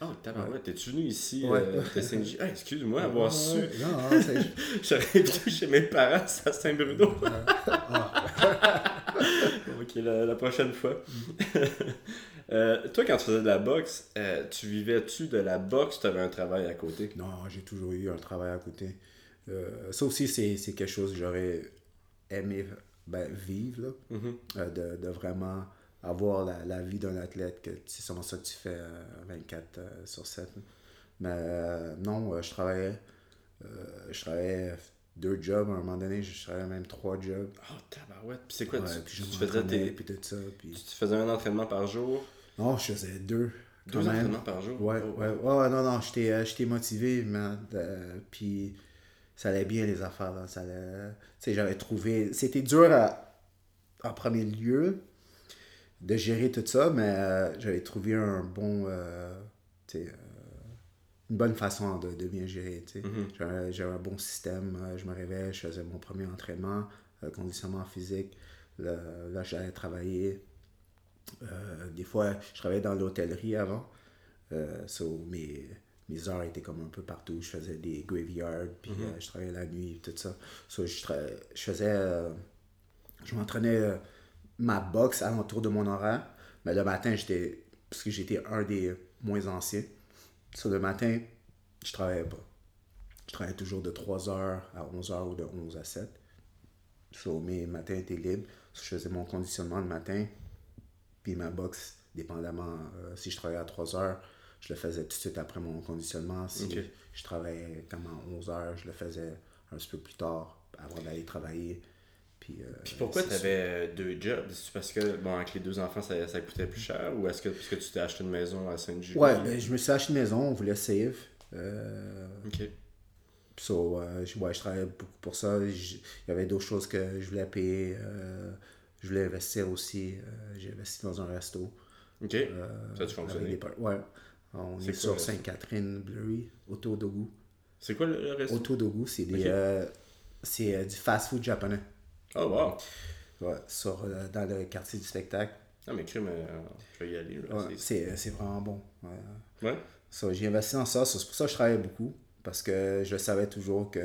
Oh, tabarouette, t'es-tu venu ici Ouais. euh, de Sainte-Julie? Ah, excuse-moi, avoir Ouais, su. ouais. Non, non, J'aurais été chez mes parents, c'est à Saint-Bruno. ok, la, la prochaine fois. Euh, toi, quand tu faisais de la boxe, euh, tu vivais-tu de la boxe? Tu avais un travail à côté? non, j'ai toujours eu un travail à côté. Euh, ça aussi, c'est quelque chose que j'aurais aimé ben, vivre, là. Mhm. Euh, de, de vraiment avoir la, la vie d'un athlète, que c'est seulement ça que tu fais euh, 24 euh, sur 7. là. Mais non, je travaillais, je travaillais deux jobs, à un moment donné, je travaillais même trois jobs. Oh, tabarouette. Puis c'est quoi? Ouais, tu, puis je tu faisais m'entraînais, tes, puis tout ça. Puis... tu faisais un entraînement par jour? Non, je faisais deux. Deux même. entraînements par jour? Ouais, Oh, ouais, non, non, j'étais, euh, motivé, mais, euh, puis ça allait bien les affaires, là, ça allait, tu sais, j'avais trouvé, c'était dur à, en premier lieu de gérer tout ça, mais euh, j'avais trouvé un bon, euh, tu sais, une bonne façon de, de bien gérer, tu sais. Mhm. J'avais, un bon système, euh, je me réveillais, je faisais mon premier entraînement, euh, conditionnement physique, là, là j'allais travailler, euh, des fois, je travaillais dans l'hôtellerie avant. Euh, so, mes, mes heures étaient comme un peu partout. Je faisais des graveyards, puis Mhm. euh, je travaillais la nuit, tout ça. So, je, faisais. je m'entraînais ma boxe alentour de mon horaire. Mais le matin, j'étais. Parce que j'étais un des moins anciens. So, le matin, je travaillais pas. Je travaillais toujours de 3h à 11h ou de 11 à 7. So, mes matins étaient libres. So, je faisais mon conditionnement le matin. Puis ma boxe, dépendamment euh, si je travaillais à 3 heures, je le faisais tout de suite après mon conditionnement. Si je travaillais comme à 11 heures, je le faisais un petit peu plus tard avant d'aller travailler. Puis, euh, Puis pourquoi tu avais deux jobs? C'est parce que, bon, avec les deux enfants, ça, ça coûtait plus cher ou est-ce que parce que tu t'es acheté une maison à Sainte-Julie? Ouais, ben, je me suis acheté une maison, on voulait save. Euh, Ok. So, euh, je, ouais, je travaillais beaucoup pour ça. Il y avait d'autres choses que je voulais payer. euh, je voulais investir aussi. euh, J'ai investi dans un resto. Ok. euh, Ça avec fonctionné? des Ouais. On est, sur? Sainte-Catherine, Bleury, Autodogu. C'est quoi le, resto? Autodogu, c'est des, Ok. euh, c'est euh, du fast-food japonais. Oh, wow. Ouais, sur, euh, dans le quartier du spectacle. Ah, mais crime, euh, je vais y aller. là. Ouais, C'est- vraiment bon. Ouais. Ouais? So, j'ai investi dans ça. So, c'est pour ça que je travaillais beaucoup. Parce que je savais toujours que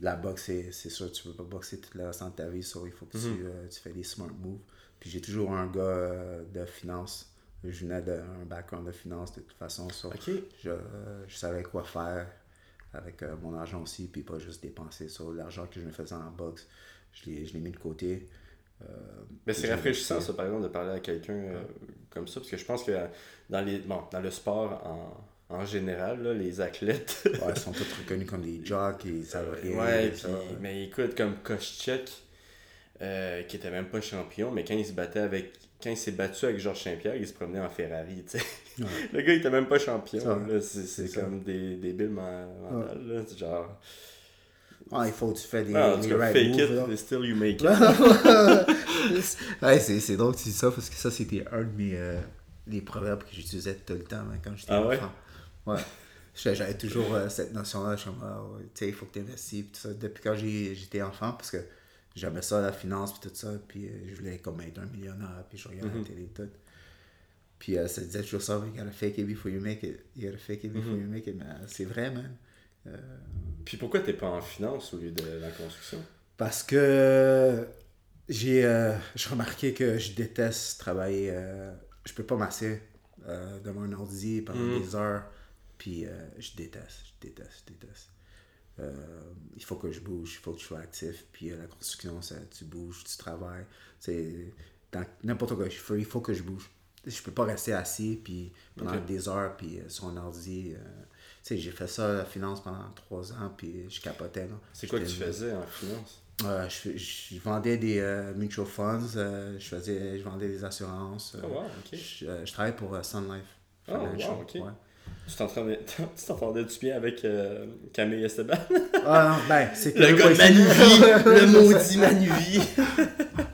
la boxe, c'est c'est sûr, tu peux pas boxer tout le restant de ta vie. So, il faut que tu, euh, tu fais des smart moves. Puis j'ai toujours un gars euh, de finance. Je venais d'un background de finance de toute façon. So, je, euh, je savais quoi faire avec euh, mon argent aussi. Puis pas juste dépenser sur l'argent que je me faisais en boxe. Je l'ai mis de côté. Euh, Mais c'est rafraîchissant, ça, par exemple, de parler à quelqu'un euh, comme ça, parce que je pense que dans, les, bon, dans le sport en, en général, là, les athlètes. Ouais, ils sont tous reconnus comme des jocks et ils savent rien. ouais, ça. mais écoute, comme Koscheck, euh, qui était même pas champion, mais quand il se battait avec. Quand il s'est battu avec Georges Saint-Pierre, il se promenait en Ferrari, tu sais. Ouais. Le gars, il était même pas champion. C'est, ça. comme des, men- mentales. C'est genre. Ah, il faut que tu fais des, Ah, tout des right fake moves, it, là. still you make it. ouais, c'est, drôle que tu dis ça parce que ça, c'était un de mes euh, les proverbes que j'utilisais tout le temps hein, quand j'étais Ah enfant. Ouais. J'avais j'avais toujours euh, cette notion-là. Je suis comme, ah, tu sais, il faut que tu investisses. Puis tout ça. Depuis quand j'étais enfant, parce que j'aimais ça, la finance, puis tout ça. Puis euh, je voulais comme être un millionnaire, puis je regardais Mhm. la télé et tout. Puis euh, ça disait toujours ça, you gotta fake it before you make it. You gotta fake it before Mhm. you make it. Mais euh, c'est vrai, man. Puis pourquoi t'es pas en finance au lieu de la construction? Parce que j'ai euh, remarqué que je déteste travailler. euh, je peux pas m'asseoir euh, devant un ordi pendant Mm. des heures. Puis euh, je déteste, je déteste, je déteste. Euh, il faut que je bouge, il faut que je sois actif. Puis euh, la construction, ça, tu bouges, tu travailles. C'est dans n'importe quoi je fais, il faut que je bouge. Je peux pas rester assis puis pendant des heures puis euh, sur un ordi. euh, tu sais, j'ai fait ça, la finance, pendant trois ans, puis je capotais. C'est quoi que tu faisais en finance? euh, je, vendais des euh, mutual funds, euh, je, faisais, je vendais des assurances. Oh, wow, je, je travaille pour Sun Life. Oh, wow, Financial, ouais. Tu t'entendais- tu t'entendais-tu bien avec euh, Camille Esteban? Ah non, ben, c'est. Le gars de Manuvie! le maudit Manuvie!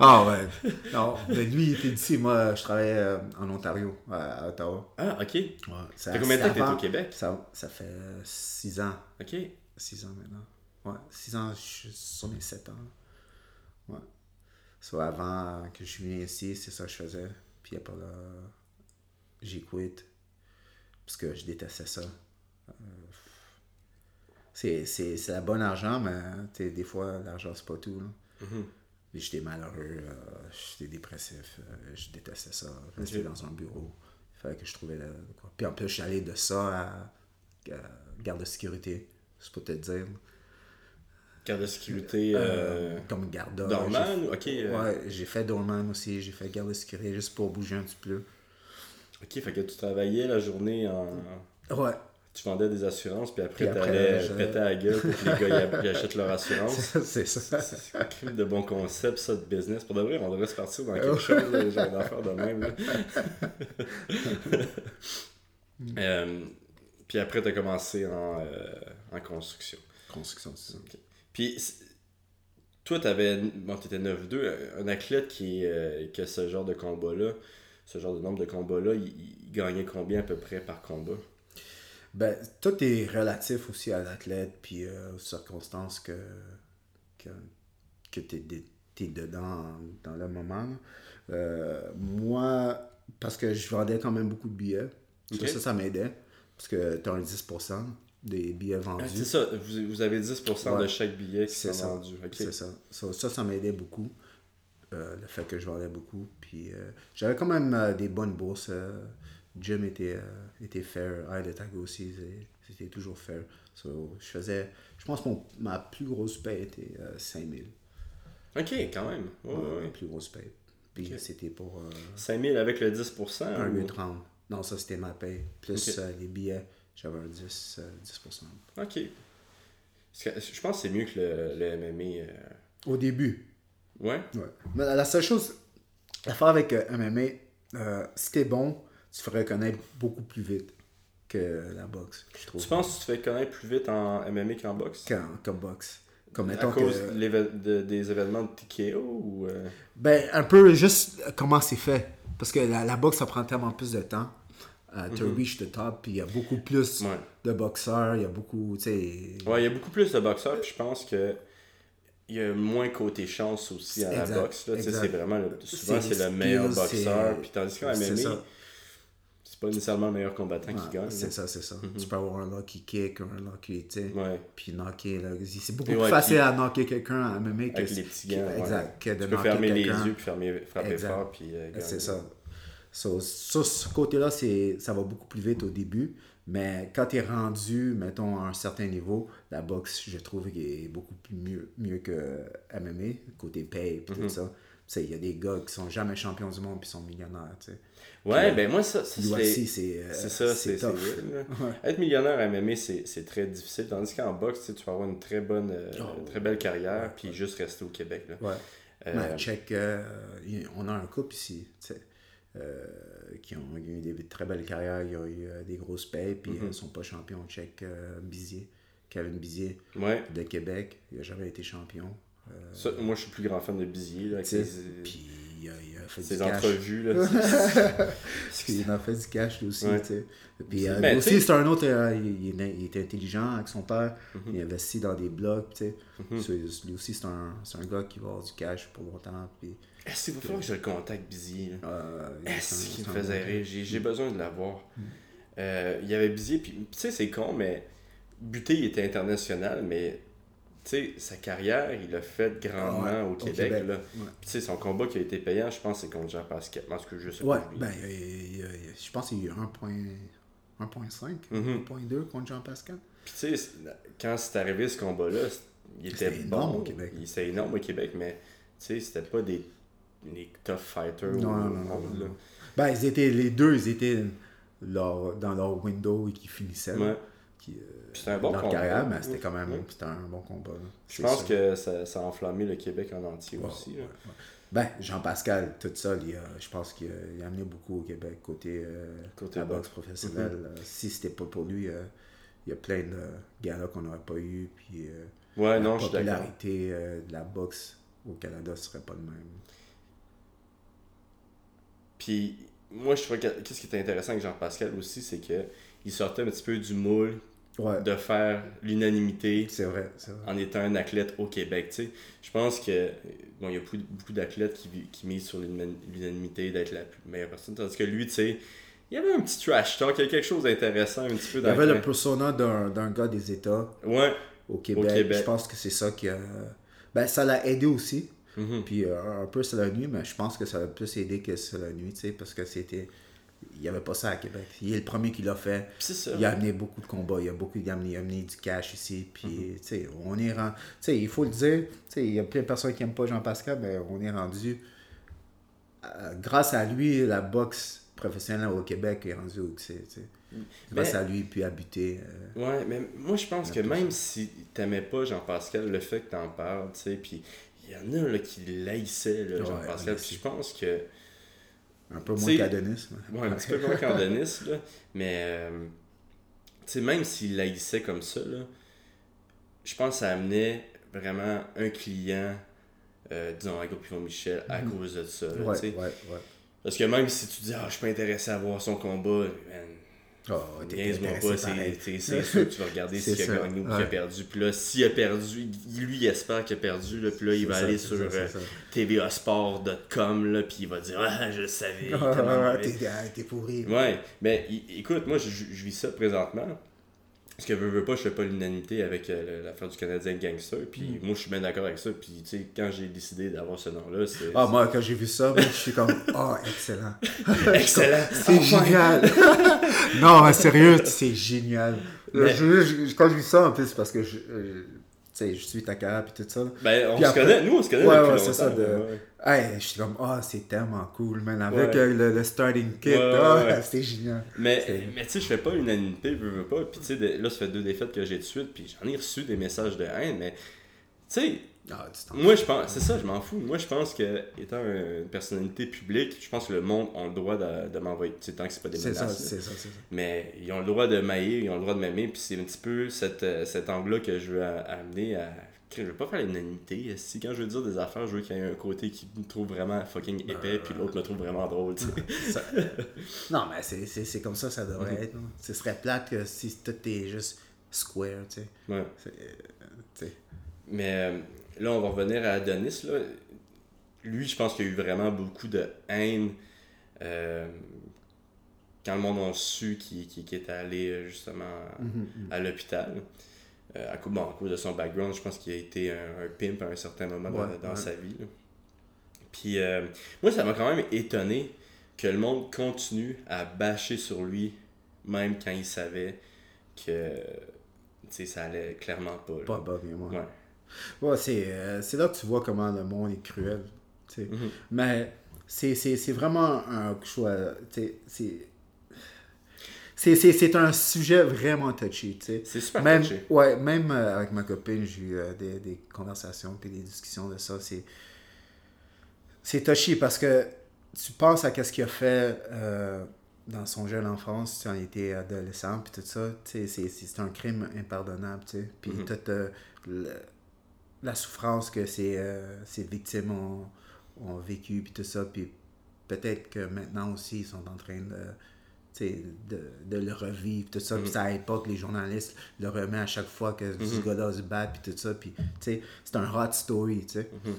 Ah ouais. Non, mais lui, il était d'ici. Moi, je travaillais euh, en Ontario, à, à Ottawa. Ah, ok. Ouais, Ça fait combien de temps que t'es au Québec? Ça, ça fait 6 ans. Ok. 6 ans maintenant. Ouais, 6 ans, je suis sur mes 7 ans. Ouais. Soit avant que je vienne ici, c'est ça que je faisais. Puis après là, j'ai quitté. Parce que je détestais ça. Euh, c'est, c'est, c'est la bonne argent, mais des fois, l'argent, c'est pas tout. Là. Mhm. J'étais malheureux, euh, j'étais dépressif, euh, je détestais ça, rester Ok. dans un bureau. Il fallait que je trouvais le- quoi. Puis en plus, j'allais de ça à, à garde de sécurité, c'est pour te dire. Garde de sécurité. Euh, comme garde Dorman? Ok. Ouais, j'ai fait doorman aussi, j'ai fait garde de sécurité juste pour bouger un petit peu. Ok, fait que tu travaillais la journée en. Ouais, Tu vendais des assurances, puis après, après, t'allais je- péter à la gueule pour que les gars y- y achètent leur assurance. c'est ça. C'est un crime de bon concept, ça, de business. Pour de vrai, on devrait se partir dans quelque chose, là, genre d'affaires de même. là. Euh, puis après, tu as commencé en, euh, en construction. Construction, c'est ça. Puis, toi, t'avais, bon, t'étais 9-2, un athlète qui, euh, qui a ce genre de combat-là, ce genre de nombre de combats-là, il, il gagnait combien à peu près par combat? Ben, tout est relatif aussi à l'athlète, puis euh, aux circonstances que, que, que tu es, dedans dans le moment. Euh, moi, parce que je vendais quand même beaucoup de billets, ça, ça, m'aidait, parce que tu as un 10% des billets vendus. Ah, c'est ça, vous, vous avez 10% de chaque billet qui vendus. Ok. C'est ça. ça. Ça, ça m'aidait beaucoup. Euh, le fait que je vendais beaucoup. Puis euh, j'avais quand même euh, des bonnes bourses. euh, Jim était, euh, était fair. Aide de Tago aussi, c'était toujours fair. So, je faisais. Je pense que mon- ma plus grosse paie était euh, 5000. Ok, quand même. Ouais, ouais, Ma plus grosse paie. Puis Ok. c'était pour euh, 5000 avec le 10%. un ou- 8,30. Non, ça c'était ma paie. Plus euh, les billets, j'avais un 10, euh, 10%. Ok. Je pense que c'est mieux que le, le MMA. euh, Au début, Ouais. Ouais. Mais la seule chose, l'affaire avec euh, MMA, euh, si t'es bon, tu ferais connaître beaucoup plus vite que la boxe, je trouve. Tu penses que tu te fais connaître plus vite en MMA qu'en boxe? Qu'en- Comme boxe. Comme À cause que- de de- des événements de TKO ou. euh, Ben, un peu juste comment c'est fait. Parce que la, la boxe, ça prend tellement plus de temps. Euh, to reach the top, puis il y a beaucoup plus. Ouais. de boxeurs, il y a beaucoup, tu sais... Ouais, il y a beaucoup plus de boxeurs, puis je pense que. Il y a moins côté chance aussi à la Exact, boxe. Là. C'est vraiment le, souvent C'est le meilleur boxeur. Puis tandis qu'en MMA, c'est pas nécessairement le meilleur combattant Ouais, qui gagne. c'est ça, c'est ça. Tu peux avoir un lucky kick, un lucky, tu sais. Puis knocker, là. C'est beaucoup plus facile qui- à knocker quelqu'un à MMA que Avec les petits gants. ouais. Exact. Que de Tu peux fermer les yeux puis fermer- frapper Exact. fort. Puis, euh, gagner. C'est ça. So, sur ce côté-là, c'est, ça va beaucoup plus vite au début. Mais quand tu es rendu, mettons, à un certain niveau, la boxe, je trouve qu'elle est beaucoup plus mieux, mieux que MMA, côté paye et Mhm. tout ça. Tu sais, il y a des gars qui sont jamais champions du monde puis sont millionnaires, tu sais. Ouais, Puis, ben moi, ça, ça c'est. c'est, euh, C'est ça, c'est tough. Ouais. Être millionnaire à MMA, c'est très difficile. Tandis qu'en boxe, tu peux avoir une très bonne, euh, Oh. très belle carrière, puis juste rester au Québec. Là. Ouais. Euh, Ben, check, euh, on a un couple ici, sais, euh, qui ont eu des très belles carrières, ils ont eu euh, des grosses payes, puis ils sont pas champions. Check euh, Bizier, Kevin Bizier ouais. de Québec, il a jamais été champion. Euh, Ça, moi, je suis plus grand fan de Bizier. Puis fait du cash. entrevues. Là, il a fait du cash lui aussi, Ouais. tu sais. Puis euh, Ben, aussi, c'est un autre, euh, il, il était intelligent avec son père, Mhm. il investit dans des blogs, tu sais. So, lui aussi, c'est un, un gars qui va avoir du cash pour longtemps, puis... Est-ce qu'il va falloir que je le contacte, Bizier? là? euh, Est-ce qu'il me faisait rire? J'ai besoin de l'avoir. Euh, il y avait Bizier, puis tu sais, c'est con, mais Buté, il était international, mais sais, sa carrière, il l'a fait grandement ouais, au Québec. Québec, là. ouais. Puis son combat qui a été payant, je pense, c'est contre Jean Pascal. Parce que je sais Ouais, pas. lui. ben, je pense qu'il y a eu 1.5, Mhm. 1.2 contre Jean-Pascal. Puis tu sais, quand c'est arrivé ce combat-là, c'est- il était bon. énorme au Québec. Il- C'était énorme au Québec, mais tu sais, c'était pas des, des tough fighters. Non, non, non, monde, non, là. non. Ben, ils étaient, les deux, ils étaient leur- dans leur window et qui finissaient. Ouais. Euh, Puis un bon leur combat. carrière, mais c'était quand même Oui. un bon combat. là. Je pense que ça, ça a enflammé le Québec en entier aussi. ouais, là. ouais. Ben, Jean-Pascal, tout seul, il a- je pense qu'il a, amené beaucoup au Québec côté, euh, Côté la boxe professionnelle. Euh, Si c'était pas pour lui, euh, il y a plein de gars-là qu'on n'aurait pas eu. Puis Ouais, la non, popularité de la boxe au Canada serait pas le même. Puis moi, je trouvais que qu'est-ce qui était intéressant avec Jean-Pascal aussi, c'est que il sortait un petit peu du moule Ouais, de faire l'unanimité c'est vrai, c'est vrai. en étant un athlète au Québec. tu sais. Je pense que bon, il y a beaucoup, d'athlètes qui, misent sur l'una- l'unanimité d'être la plus meilleure personne. Tandis que lui, tu sais, il y avait un petit trash talk, il y avait quelque chose d'intéressant un petit peu Il y dans avait le le persona d'un d'un gars des États Ouais. au Québec. Québec. Je pense que c'est ça qui a. Ben, ça l'a aidé aussi. Mhm. Puis euh, un peu ça la nuit, mais je pense que ça a plus aidé que ça la nuit, tu sais, parce que c'était. Il n'y avait pas ça à Québec. Il est le premier qui l'a fait. Ça. Il a amené beaucoup de combats, il a, beaucoup, il a, amené, il a amené du cash ici. Puis, Mhm. tu sais, on est rendu. Tu sais, il faut le dire, tu sais, il y a plein de personnes qui n'aiment pas Jean-Pascal, mais on est rendu. euh, grâce à lui, la boxe professionnelle au Québec est rendue où c'est, tu sais. Grâce à lui, puis à buter. euh, Ouais, mais moi je pense que même si t'aimais pas Jean-Pascal, le fait que t'en parles, tu sais, puis il y en a là, qui Ouais, Jean-Pascal, ouais, puis je pense que, un peu moins qu'Adonis. ouais, un petit peu moins qu'en Denis, là, mais, euh, tu sais, même s'il laïssait comme ça, là, je pense que ça amenait vraiment un client, euh, disons, à Groupe Michel, à cause de ça, là, Mhm. Ouais, ouais. Parce que même si tu dis, ah, je suis pas intéressé à voir son combat, man, Oh, Niaise-moi pas, c'est- sûr que tu vas regarder s'il a gagné ou qu'il ouais. a perdu. Puis là, s'il a perdu, lui il espère qu'il a perdu. Là, puis là, il va ça, aller sur euh, tvasport.com, puis il va dire Ah, je le savais. mauvais. t'es, pourri. Ouais, mais écoute, moi, je vis ça présentement. Parce que veux, veux pas, je fais pas l'unanimité avec euh, l'affaire du Canadien Gangster. Puis Mm. moi, je suis bien d'accord avec ça. Puis, tu sais, quand j'ai décidé d'avoir ce nom-là, c'est. Ah, moi, quand j'ai vu ça, je suis comme, oh, excellent. Excellent! C'est Enfin! génial. non, mais sérieux, c'est génial. Mais- Je- je- quand je vis ça, en plus, parce que je, euh, sais, je suis ta carrière et tout ça. là. Ben, on Puis se après- connaît, nous, on se connaît Ouais, c'est ça, de- ouais. Hey, je suis comme, ah, c'est tellement cool, man. Avec Ouais. euh, le, le starting kit, Ouais, ouais, ah, c'était génial. Mais, mais tu sais, je fais pas l'unanimité, veux, veux pas. Puis tu sais, là, ça fait deux défaites que j'ai de suite, puis j'en ai reçu des messages de haine, mais tu sais, Ah, moi je pense, c'est ça, je m'en fous. Moi je pense que, étant une personnalité publique, je pense que le monde a le droit de, de m'envoyer, tu sais, tant que c'est pas des ça, menaces. là. c'est ça, c'est ça. Mais ils ont le droit de mailler, ils ont le droit de m'aimer, puis c'est un petit peu cette, euh, cet angle-là que je veux amener à. Je veux pas faire l'unanimité. Si quand je veux dire des affaires, je veux qu'il y ait un côté qui me trouve vraiment fucking épais, puis l'autre me trouve vraiment drôle, tu sais. Ça- non, mais c'est- c'est c'est comme ça, ça devrait être. non? Ce serait plate que si tout est juste square, tu sais. Ouais. C'est, euh. Mais euh, là, on va revenir à Adonis. Là. Lui, je pense qu'il y a eu vraiment beaucoup de haine euh, quand le monde a su qu'il était allé euh, justement à, à l'hôpital. Euh, à, cause, bon, à cause de son background, je pense qu'il a été un, un pimp à un certain moment dans, Ouais, dans ouais. sa vie. là. Puis euh, moi, ça m'a quand même étonné que le monde continue à bâcher sur lui, même quand il savait que ça allait clairement pas. là. Pas mais moi. Ouais. Ouais, c'est, euh, c'est là que tu vois comment le monde est cruel. Mhm. Mais c'est, c'est, c'est vraiment un choix. C'est, c'est, c'est, c'est un sujet vraiment touchy. C'est super Même, touché. ouais, même euh, avec ma copine, j'ai eu euh, des, des conversations puis des discussions de ça. C'est, c'est touchy parce que tu penses à ce qu'il a fait dans son jeune enfance, tu on était adolescent puis tout ça. C'est, un crime impardonnable. tu sais. Puis Mhm. La souffrance que ces, euh, ces victimes ont, ont vécu puis tout ça. Puis peut-être que maintenant aussi, ils sont en train de de, de le revivre, tout ça. Puis ça aide pas que les journalistes le remettent à chaque fois que ce gars-là se bat, puis tout ça. Puis, tu sais, c'est un hot story, tu sais. Mhm.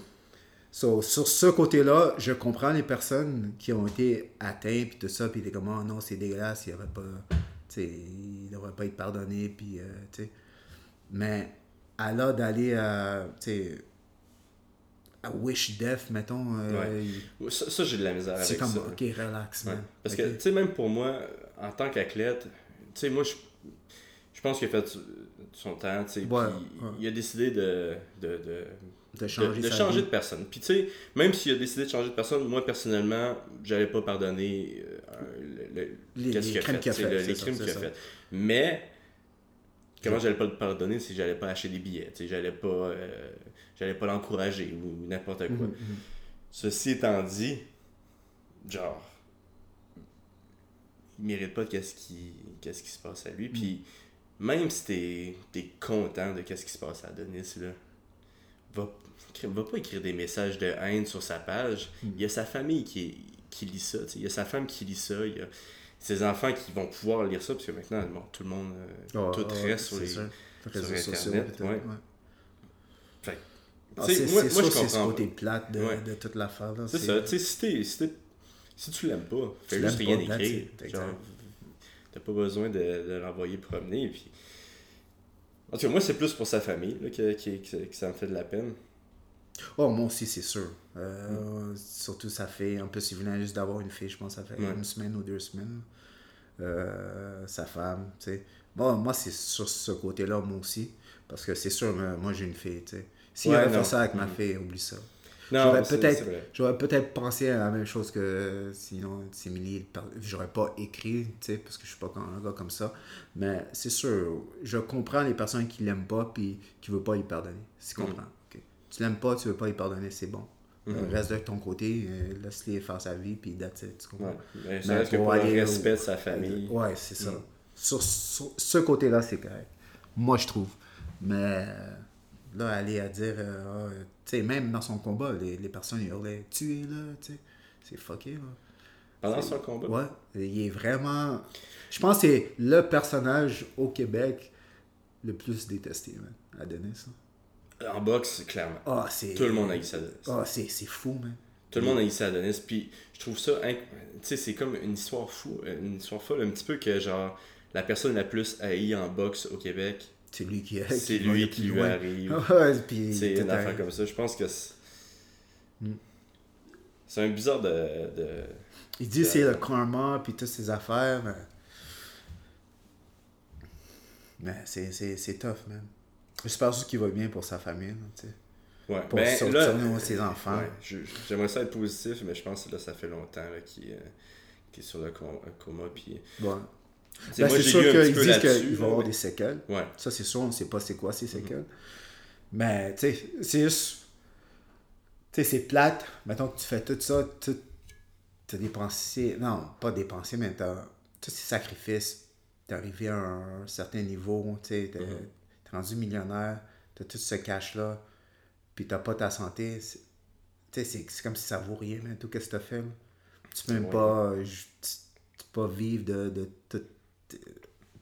So, sur ce côté-là, je comprends les personnes qui ont été atteintes, puis tout ça, puis des comme, oh non, c'est dégueulasse, il devrait pas, tu sais, il devrait pas être pardonné, puis, euh, tu sais. Mais, là d'aller à, sais, à Wish Death, mettons, euh, Ouais. Ça, ça, j'ai de la misère avec c'est comme, ça. ok, relax, Ouais. man. Parce que, tu sais, même pour moi, en tant qu'athlète, tu sais, moi, je, je pense qu'il a fait son temps, tu sais, Ouais, il a décidé de, de, de, de changer, de changer personne. Puis, tu sais, même s'il a décidé de changer de personne, moi, personnellement, j'allais pas pardonner euh, le- le- Les- crimes qu'il a fait, le- les crimes qu'il a fait. Mais, comment j'allais pas le pardonner si j'allais pas acheter des billets, sais, j'allais pas, euh, j'allais pas l'encourager ou n'importe quoi. Mhm, mhm. Ceci étant dit, genre, il mérite pas qu'est-ce qui, qu'est-ce qui se passe à lui. Puis même si t'es, t'es content de qu'est-ce qui se passe à Adonis, là, va, va pas écrire des messages de haine sur sa page. Il y a sa famille qui, qui lit ça, il y a sa femme qui lit ça, il y a ses enfants qui vont pouvoir lire ça, parce que maintenant, bon, tout le monde, euh, Ah, tout ah, reste sur les... sur Réseaux sociaux, Internet, peut-être, ouais. ouais. Fait Ah, c'est moi, moi, sûr, je c'est ce comprends. côté plate de, Ouais. de toute l'affaire. C'est ça, tu sais, si, t'es- si, t'es- si tu l'aimes pas, fais Tu juste l'aimes rien écrire. t'as pas besoin de, de l'envoyer promener. Puis... En tout cas, moi, c'est plus pour sa famille là, que, que, que- que ça me fait de la peine. Oh, moi aussi, c'est sûr. Euh, Surtout, ça fait. En plus, il venait juste d'avoir une fille, je pense, ça fait une semaine ou deux semaines. Euh, sa femme, tu sais. Bon, moi, c'est sur ce côté-là, moi aussi. Parce que c'est sûr, moi, j'ai une fille, tu sais. S'il Ouais, avait fait ça avec ma Mhm. fille, oublie ça. Non, J'aurais peut-être j'aurais peut-être pensé à la même chose que sinon Simili j'aurais pas écrit tu sais parce que je suis pas un gars comme ça mais c'est sûr je comprends les personnes qui l'aiment pas puis qui veulent pas y pardonner c'est Mhm. comprends? Tu l'aimes pas tu veux pas y pardonner c'est bon Euh, reste de ton côté euh, laisse-les faire sa vie puis that's it tu comprends? Ouais. Mais ça Mais reste que pour pour le aller au- respect de sa famille. ouais c'est ça Mm. sur, sur ce côté-là c'est correct moi je trouve mais euh, là aller à dire euh, Ah, tu sais même dans son combat les, les personnes hurlaient tu es là tu sais c'est fucké là Pendant son combat? ouais il est vraiment je pense que c'est le personnage au Québec le plus détesté man, à. En boxe, clairement. ah c'est Tout le monde a eu ça. ah c'est c'est fou man Tout le monde a eu ça à Adonis. Puis je trouve ça. inc- Tu sais, c'est comme une histoire fou. Une histoire folle. Un petit peu que, genre, la personne la plus haïe en boxe au Québec, c'est lui qui c'est qui va lui qui lui loin. arrive. Puis C'est une affaire comme ça. Je pense que c'est. Mm. C'est un bizarre de. de... Il dit c'est le karma puis toutes ces affaires, mais. Mais c'est, c'est, c'est tough, man. J'espère juste qu'il va bien pour sa famille, là, tu sais. Ouais. Pour ben, sortir là, ses enfants. ouais, j'aimerais ça être positif, mais je pense que là, ça fait longtemps qu'il euh, qu'il est sur le com- coma. Puis, sais, Ben, c'est sûr qu'ils disent qu'il va avoir des séquelles. Ouais. Ça, c'est sûr, on ne sait pas c'est quoi ces séquelles. Mais, tu sais, c'est juste. Tu sais, c'est plate. Mettons que tu fais tout ça, tu as dépensé. Non, pas dépensé, mais tu tous ces sacrifices. Tu arrivé à un certain niveau, tu sais, es rendu millionnaire, tu as tout ce cash-là, puis tu pas ta santé. c'est- comme si ça vaut rien, mais tout ce que tu as fait. là. Tu peux même Ouais. pas, euh, tu- peux pas vivre de, de tout,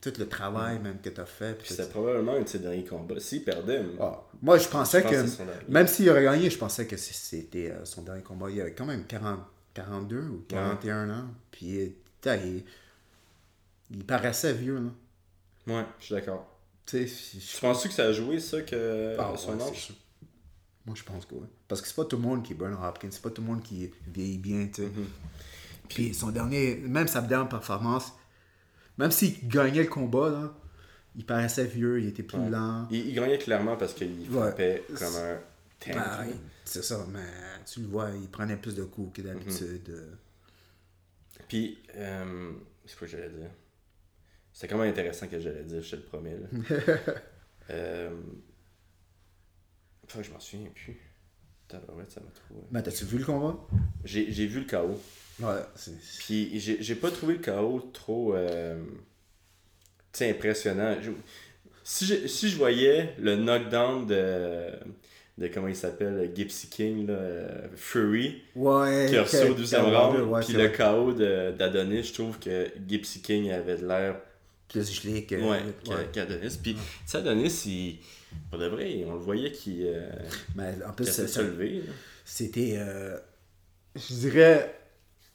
tout le travail même que tu as fait. puis c'était probablement un de ses derniers combats. S'il perdait, Ah, moi, je pensais Je que, même s'il aurait gagné, je pensais que c'était euh, son dernier combat. Il avait quand même 40, 42 ou 41 ans. Puis, euh, il, il paraissait vieux, là. ouais, je suis d'accord. Tu je- Tu penses-tu que ça a joué, ça, que Ah, son ouais, âge sûr. Moi, je pense que oui. Parce que c'est pas tout le monde qui est Burn Hopkins. C'est pas tout le monde qui vieillit bien, tu sais. Mm-hmm. Puis son dernier, même sa dernière performance, même s'il gagnait le combat, là, il paraissait vieux, il était plus Ouais. lent. Il, il gagnait clairement parce qu'il Ouais. frappait comme un tank. C'est ça, mais tu le vois, il prenait plus de coups que d'habitude. euh. Puis, euh, c'est quoi que j'allais dire? C'était quand même intéressant que j'allais dire, je te le promets. Là. euh, enfin, je m'en souviens plus. Tabarouette, ça m'a trop... Mais t'as-tu vu le combat? J'ai j'ai vu le chaos. Ouais, c'est. Puis j'ai j'ai pas trouvé le chaos trop euh, tu sais, impressionnant. Je- si, je, si je voyais le knockdown de, de comment il s'appelle, Gypsy King, là, euh, Fury, Ouais. qui a reçu au que- 12 que- round, ouais, puis c'est le de- d'Adonis, je trouve que Gypsy King avait de l'air Plus gelé que. ouais, ouais. qu'a- qu'Adonis. Puis tu sais, Adonis, il, pour de vrai, on le voyait qu'il euh, Mais en qu'il plus, se lever. c'était. euh, je dirais.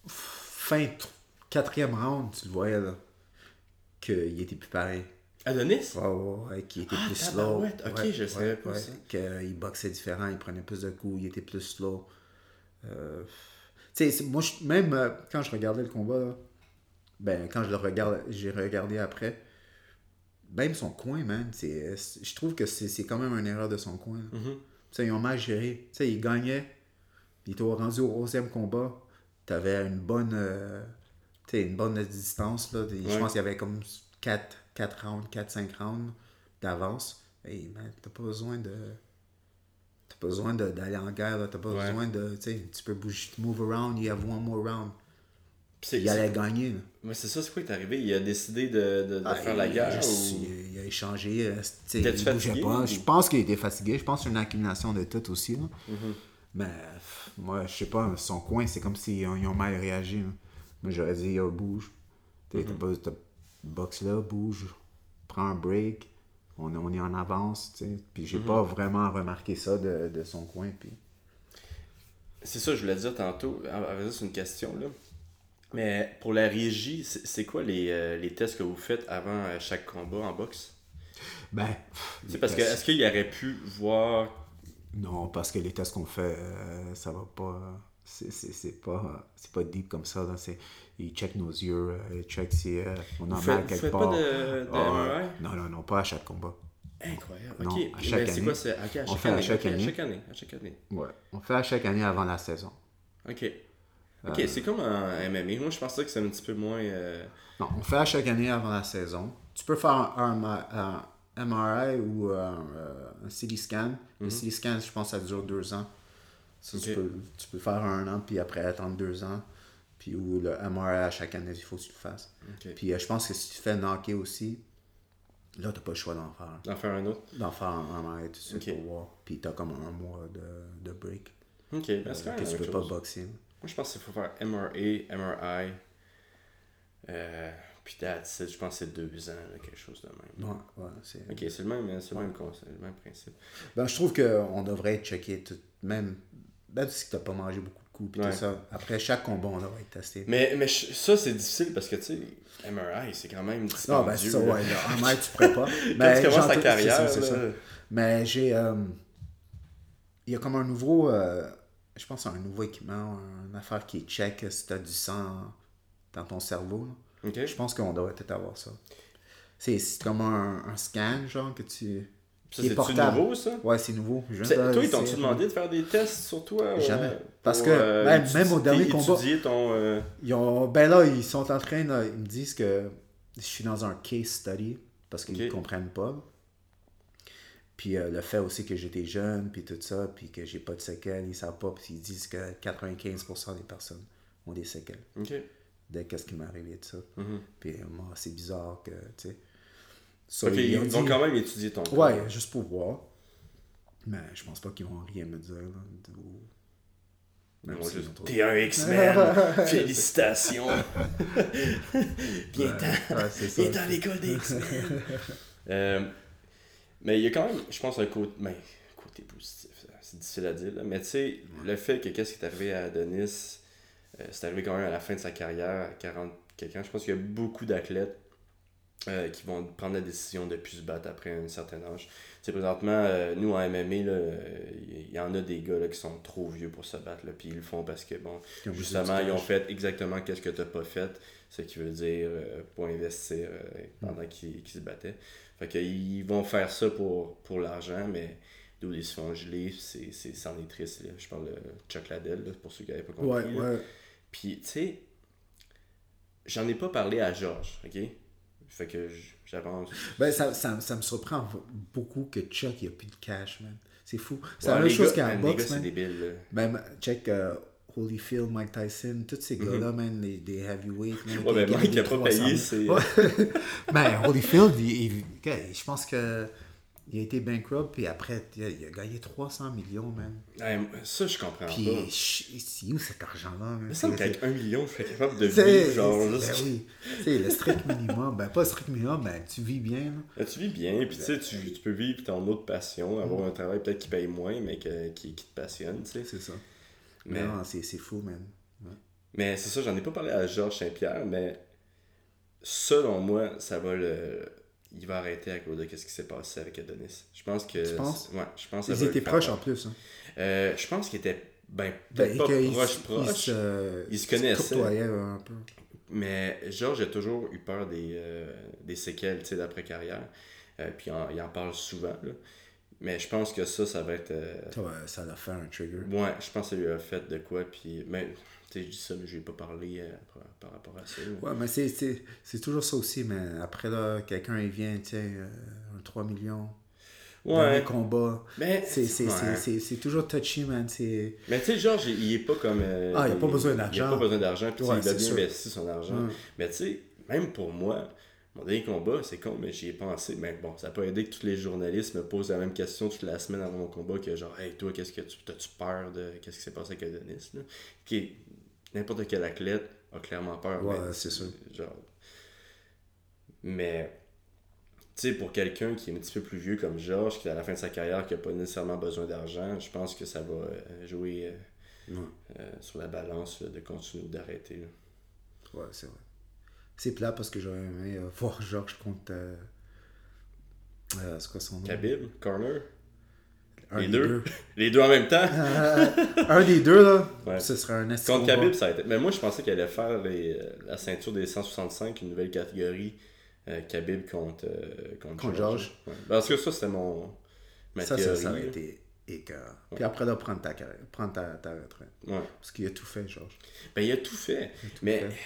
Fin tr- quatrième round, tu le voyais, là. Qu'il était plus pareil. Adonis? Ouais, ouais, ouais, qu'il était Ah, plus slow. tabarouette, ok, Ouais, je savais pas ça. Qu'il boxait différent, il prenait plus de coups, il était plus slow. Euh, tu sais, moi, je- même euh, quand je regardais le combat, là, ben, quand je le regarde, j'ai regardé après, même son coin, man, c'est, je trouve que c'est, quand même une erreur de son coin. Mhm. Sais, ils ont mal géré. Tu sais, il gagnait, il était rendu au 11e combat, t'avais une bonne, euh, une bonne distance, là. Je pense qu'il y avait comme 4, 4 rounds, 4-5 rounds. d'avance, hey, man, t'as pas besoin de. T'as pas besoin d'aller en guerre. T'as pas Ouais. besoin de. Tu peux bouger, move around, you have one more round. Il allait gagner. Mais c'est ça, c'est quoi qui est arrivé? Il a décidé de, de, de Ah, faire la guerre il, ou... il- a échangé. euh, il bougeait fatigué pas. ou- Je pense qu'il était fatigué. Je pense que c'est une accumulation de tout aussi. là. Mm-hmm. Mais moi, je sais pas, son coin, c'est comme s'ils ont, mal réagi. là. Moi, j'aurais dit, yo, bouge. T'as Mm-hmm. t'as boxe là, bouge. Prends un break. On, on est en avance. tu sais. Puis Mm-hmm. j'ai pas vraiment remarqué ça de, de son coin. Puis... C'est ça, je voulais dire tantôt. En fait, c'est une question, là. Mais pour la régie, c'est quoi les, euh, les tests que vous faites avant euh, chaque combat en boxe? Ben, C'est parce que est-ce qu'il aurait pu voir... Non, parce que les tests qu'on fait, euh, ça va pas. C'est pas, pas deep comme ça. Là. Ils checkent nos yeux, euh, ils checkent si on a faites, vous quelque part. pas de, de MRI? non, non, non, pas à chaque combat. Incroyable. Non, ok, à chaque mais c'est quoi? On fait à chaque année. À chaque année. À chaque année. Ouais. On fait à chaque année avant la saison. Ok. Ok, c'est comme en MMA. Moi, je pensais que c'est un petit peu moins... euh, Non, on fait à chaque année avant la saison. Tu peux faire un, un- un MRI ou un, euh, un CT scan. Le CT scan, je pense ça dure deux ans. Tu, peux, tu peux faire un an, puis après attendre deux ans. Puis ou le MRI à chaque année, il faut que tu le fasses. Puis euh, je pense que si tu fais knocker aussi, là, tu pas le choix d'en faire. D'en faire un autre? D'en faire un MRI tout de suite Ok. pour voir. Puis tu as comme un mois de, de break. Ok, ben, Euh, même que tu peux pas boxer. Moi, je pense qu'il faut faire MRA, MRI. Euh, puis that's it. Je pense que c'est deux ans, là, quelque chose de même. Ouais, ouais, c'est... Ok, c'est le même, c'est le même concept, le même principe. Ben, je trouve qu'on devrait être checké tout, même, même si tu n'as pas mangé beaucoup de coups puis Ouais. tout ça. Après chaque combat, on devrait être testé. Mais, mais je- ça, c'est difficile parce que, tu sais, MRI, c'est quand même non, dispendieux. ben c'est ça, ouais, là, en maître, tu pourrais pas. Quand Mais tu commences ta carrière, c'est ça. Mais j'ai. euh, il y a comme un nouveau. euh, je pense un nouveau équipement, une affaire qui check si tu as du sang dans ton cerveau. Je pense qu'on devrait peut-être avoir ça. C'est c'est comme un, un scan, genre, que tu. Ça, qui est c'est-tu portable. nouveau, ça? Ouais, c'est nouveau. C'est- Toi, ils c'est- t'ont-tu demandé de faire des tests sur toi? euh, Jamais. Parce que euh, même- au dernier combat- ton... euh, Ils ont, ben là, ils sont en train, de- ils me disent que je suis dans un case study parce qu'ils ne comprennent pas. Puis euh, le fait aussi que j'étais jeune, puis tout ça, puis que j'ai pas de séquelles, ils savent pas, puis ils disent que 95% des personnes ont des séquelles Ok. dès qu'est-ce qui m'est arrivé de ça. Mhm. Puis euh, moi, c'est bizarre que, tu sais. Ils ont dit- quand même étudier ton corps. Ouais, juste pour voir. Mais je pense pas qu'ils vont rien me dire. Là, T'es un X-Men! Félicitations! Viens Ouais, ouais, dans l'école des X-Men! Euh, mais il y a quand même, je pense, un côté, ben, côté positif. C'est difficile à dire, là. mais tu sais, le fait que qu'est-ce qui est arrivé à Adonis, euh, c'est arrivé quand même à la fin de sa carrière, à 40 quelqu'un. Je pense qu'il y a beaucoup d'athlètes euh, qui vont prendre la décision de plus se battre après un certain âge. Tu sais, présentement, euh, nous en MMA, euh, il y, en a des gars là, qui sont trop vieux pour se battre, là, puis ils le font parce que, bon, Ils justement, ils ont fait exactement qu'est-ce que tu n'as pas fait, ce qui veut dire euh, pour investir pendant qu'ils qu'ils se battaient. Fait qu'ils vont faire ça pour, pour l'argent, mais d'où ils se font geler, c'est c'est- c'en est triste. Là. Je parle de Chuck Liddell, là, pour ceux qui n'avaient pas compris. Ouais. Puis, tu sais, j'en ai pas parlé à Georges, ok? Fait que j'avance. Ben, ça, ça, ça me surprend beaucoup que Chuck il a plus de cash, man. C'est fou. C'est Ouais, la même chose qu'en man, boxe, gars, c'est man. débile. là. Même, check euh, Holyfield, Mike Tyson, tous ces gars-là, man, les, des heavyweights, man. Mhm. Ouais, ben, Mike des a pas 300 payé, 000. c'est- Ouais. ben, Holyfield, il, il- je pense que il a été bankrupt, puis après, il a, il a gagné 300 millions, man. Ouais, ça, je comprends Puis, pas. je- c'est où cet argent-là, man? Il me C'est- qu'avec un million, je serais capable de c'est- vivre, genre, c'est- juste- ben oui. Tu sais, le strict minimum, ben pas le strict minimum, ben tu vis bien, là. Là, tu vis bien, puis tu sais, tu, peux vivre ton autre passion, avoir un travail peut-être qui paye moins, mais que- qui, qui te passionne, tu sais. C'est ça. Mais, Non, c'est c'est fou, man. mais c'est ça, j'en ai pas parlé à Georges Saint-Pierre, mais selon moi, ça va le. Il va arrêter à cause de ce qui s'est passé avec Adonis. Je pense que. Tu penses? Ouais, je pense Ils étaient proches en plus. Hein. Euh, je pense qu'il était. Ben, Ben, pas qu'ils- proche, ils se, Ils se connaissaient. un peu. Mais Georges a toujours eu peur des, euh, des séquelles tu sais, d'après-carrière. Euh, puis en- il en parle souvent. là. Mais je pense que ça, ça va être. euh, Ça, l'a fait un trigger. Ouais, je pense que ça lui a fait de quoi. Puis, mais, tu sais, je dis ça, mais je lui ai pas parlé euh, par, par rapport à ça. Ouais, mais c'est- c'est c'est toujours ça aussi, mais après, là, quelqu'un, il vient, tiens, euh, un 3 millions. Ouais. Dernier combat. Mais, C'est c'est- ouais. c'est- c'est- c'est toujours touchy, man. C'est... Mais tu sais, Georges, il il est pas comme. euh, Ah, il a pas besoin Il d'argent. a pas besoin d'argent, puis Ouais, il a bien investi son argent. Mais tu sais, même pour moi, mon dernier combat, c'est con, mais j'y ai pensé. Mais bon, ça n'a pas aidé que tous les journalistes me posent la même question toute la semaine avant mon combat que genre, hey, toi, qu'est-ce que tu. T'as-tu peur de. Qu'est-ce qui s'est passé avec Adonis, là? Qui N'importe quel athlète a clairement peur. Ouais, mais, c'est sûr. Genre. Mais. Tu sais, pour quelqu'un qui est un petit peu plus vieux comme Georges, qui est à la fin de sa carrière, qui n'a pas nécessairement besoin d'argent, je pense que ça va euh, jouer euh, Ouais. euh, sur la balance là, de continuer ou d'arrêter. Ouais, c'est vrai. C'est plat parce que j'aurais aimé euh, voir Georges contre. euh, euh, c'est quoi son nom? Khabib, Corner, Un les deux. les deux en même temps. un des deux, là, Ouais. ce serait un esti Contre. Khabib, ça a été. Mais moi, je pensais qu'elle allait faire les- la ceinture des 165, une nouvelle catégorie. euh, Khabib contre, euh, contre. Georges. Ouais. Parce que ça, c'était mon. Ma Ça, ça, théorie. ça aurait été écœurant. Puis après, là, prendre ta, prendre ta, ta retraite. Ouais. Parce qu'il a tout fait, Georges. Ben, il a tout fait. mais fait.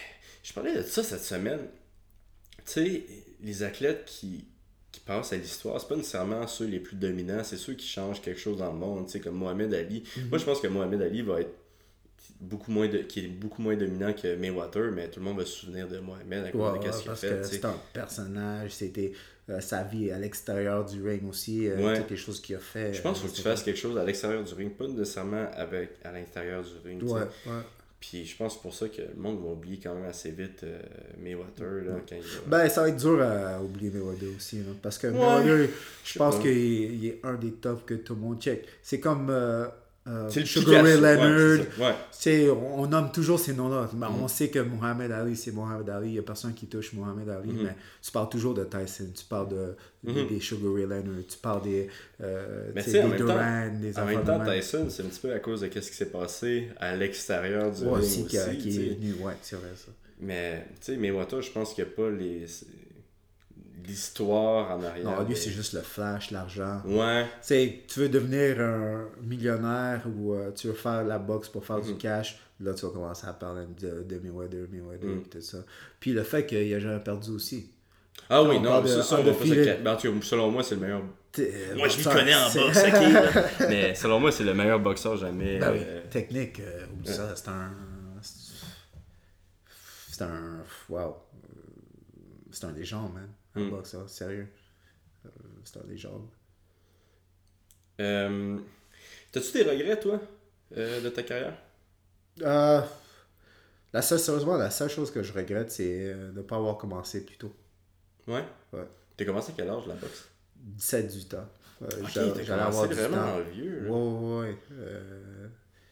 Je parlais de ça cette semaine. Tu sais, les athlètes qui, qui passent à l'histoire, c'est pas nécessairement ceux les plus dominants, c'est ceux qui changent quelque chose dans le monde, tu sais, comme Mohamed Ali. Mhm. Moi, je pense que Mohamed Ali va être beaucoup moins de, qui est beaucoup moins dominant que Mayweather, mais tout le monde va se souvenir de Mohamed à cause Ouais, de ouais, qu'est-ce qu'il fait. c'est un personnage, c'était euh, sa vie à l'extérieur du ring aussi, euh, Ouais. toutes les choses qu'il a fait. Je pense qu'il faut euh, que tu fasses quelque chose à l'extérieur du ring, pas nécessairement avec, à l'intérieur du ring. Puis je pense pour ça que le monde va oublier quand même assez vite euh, Mayweather là, quand il va... Ben, ça va être dur à oublier Mayweather aussi. là, parce que Ouais. Mayweather, je pense qu'il est, il est un des tops que tout le monde check. C'est comme euh, euh, C'est le Sugar Ray. Ouais, Leonard. Ouais. On, on nomme toujours ces noms-là. Ben, Mhm. On sait que Mohamed Ali, c'est Mohamed Ali. Il n'y a personne qui touche Mohamed Ali. Mhm. Mais tu parles toujours de Tyson. Tu parles de, des- des Sugar Ray Leonard. Tu parles des, euh, Mais des temps, Duran, des En même temps. Tyson, c'est un petit peu à cause de ce qui s'est passé à l'extérieur du Ouais, ring aussi, aussi. qui, est venu. Ouais, c'est vrai ça. Mais, tu sais, Mayweather, je pense qu'il n'y a pas les... l'histoire en arrière. Non, lui, c'est juste le flash, l'argent. Ouais. Tu sais, tu veux devenir un millionnaire ou euh, tu veux faire la boxe pour faire du Mhm. cash, là tu vas commencer à parler de, de Mayweather, Mayweather, Mhm. et tout ça. Puis le fait qu'il a jamais perdu aussi. Ah oui, On non, de ça, on va ben, selon moi, c'est le meilleur... Euh, Moi, je m'y connais en c'est- boxe, ok? Mais selon moi, c'est le meilleur boxeur jamais... Ben oui, euh, technique, euh, ça, c'est un. C'est un. Wow. Euh, C'est un légende, man. Un Mm. boxeur, sérieux. Euh, C'est un légende. euh, T'as-tu des regrets, toi, euh, de ta carrière? Euh, la seule, sérieusement, la seule chose que je regrette, c'est euh, de ne pas avoir commencé plus tôt. Ouais? Ouais. T'as commencé à quel âge, la boxe? 17-18 ans. Euh, j'allais- commencé du vraiment temps. vieux, là. Ouais, ouais, ouais.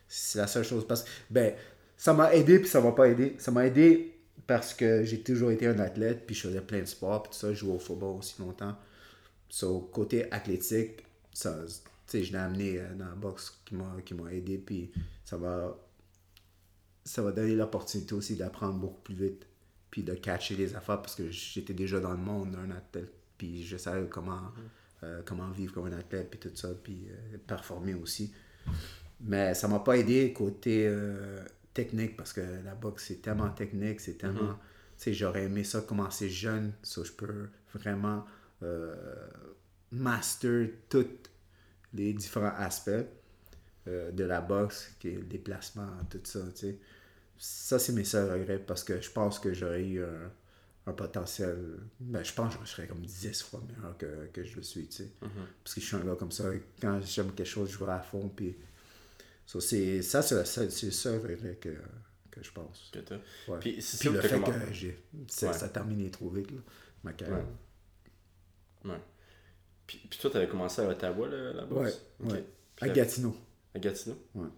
C'est la seule chose. Parce que, ben, ça m'a aidé, puis ça m'a pas aidé. Ça m'a aidé parce que j'ai toujours été un athlète, puis je faisais plein de sports, puis tout ça, je jouais au football aussi longtemps. So, côté athlétique, ça, je l'ai amené euh, dans la boxe qui m'a, qui m'a aidé, puis ça va, ça va donner l'opportunité aussi d'apprendre beaucoup plus vite, puis de catcher les affaires, parce que j'étais déjà dans le monde d'un athlète, puis je savais comment, euh, comment vivre comme un athlète, puis tout ça, puis euh, performer aussi. Mais ça m'a pas aidé côté euh, technique parce que la boxe c'est tellement technique, c'est tellement. Tu sais, j'aurais aimé ça commencer jeune, ça je peux vraiment euh, master tous les différents aspects euh, de la boxe, qui est le déplacement, tout ça, tu sais. Ça, c'est mes seuls regrets parce que je pense que j'aurais eu un, un potentiel. Ben, je pense que je serais comme 10 fois meilleur que, que je le suis, tu sais. Parce que je suis un gars comme ça, quand j'aime quelque chose, je vais à fond, puis. So, c'est, ça, c'est regret que, que je pense. Que. Ouais. Puis, le que fait que j'ai, ça, Ouais. ça a terminé trop vite, là, ma carrière. Ouais. Puis, puis toi, t'avais commencé à Ottawa, là, la boxe? Ouais, Ok. ouais. Puis À Gatineau, à Gatineau? Ouais.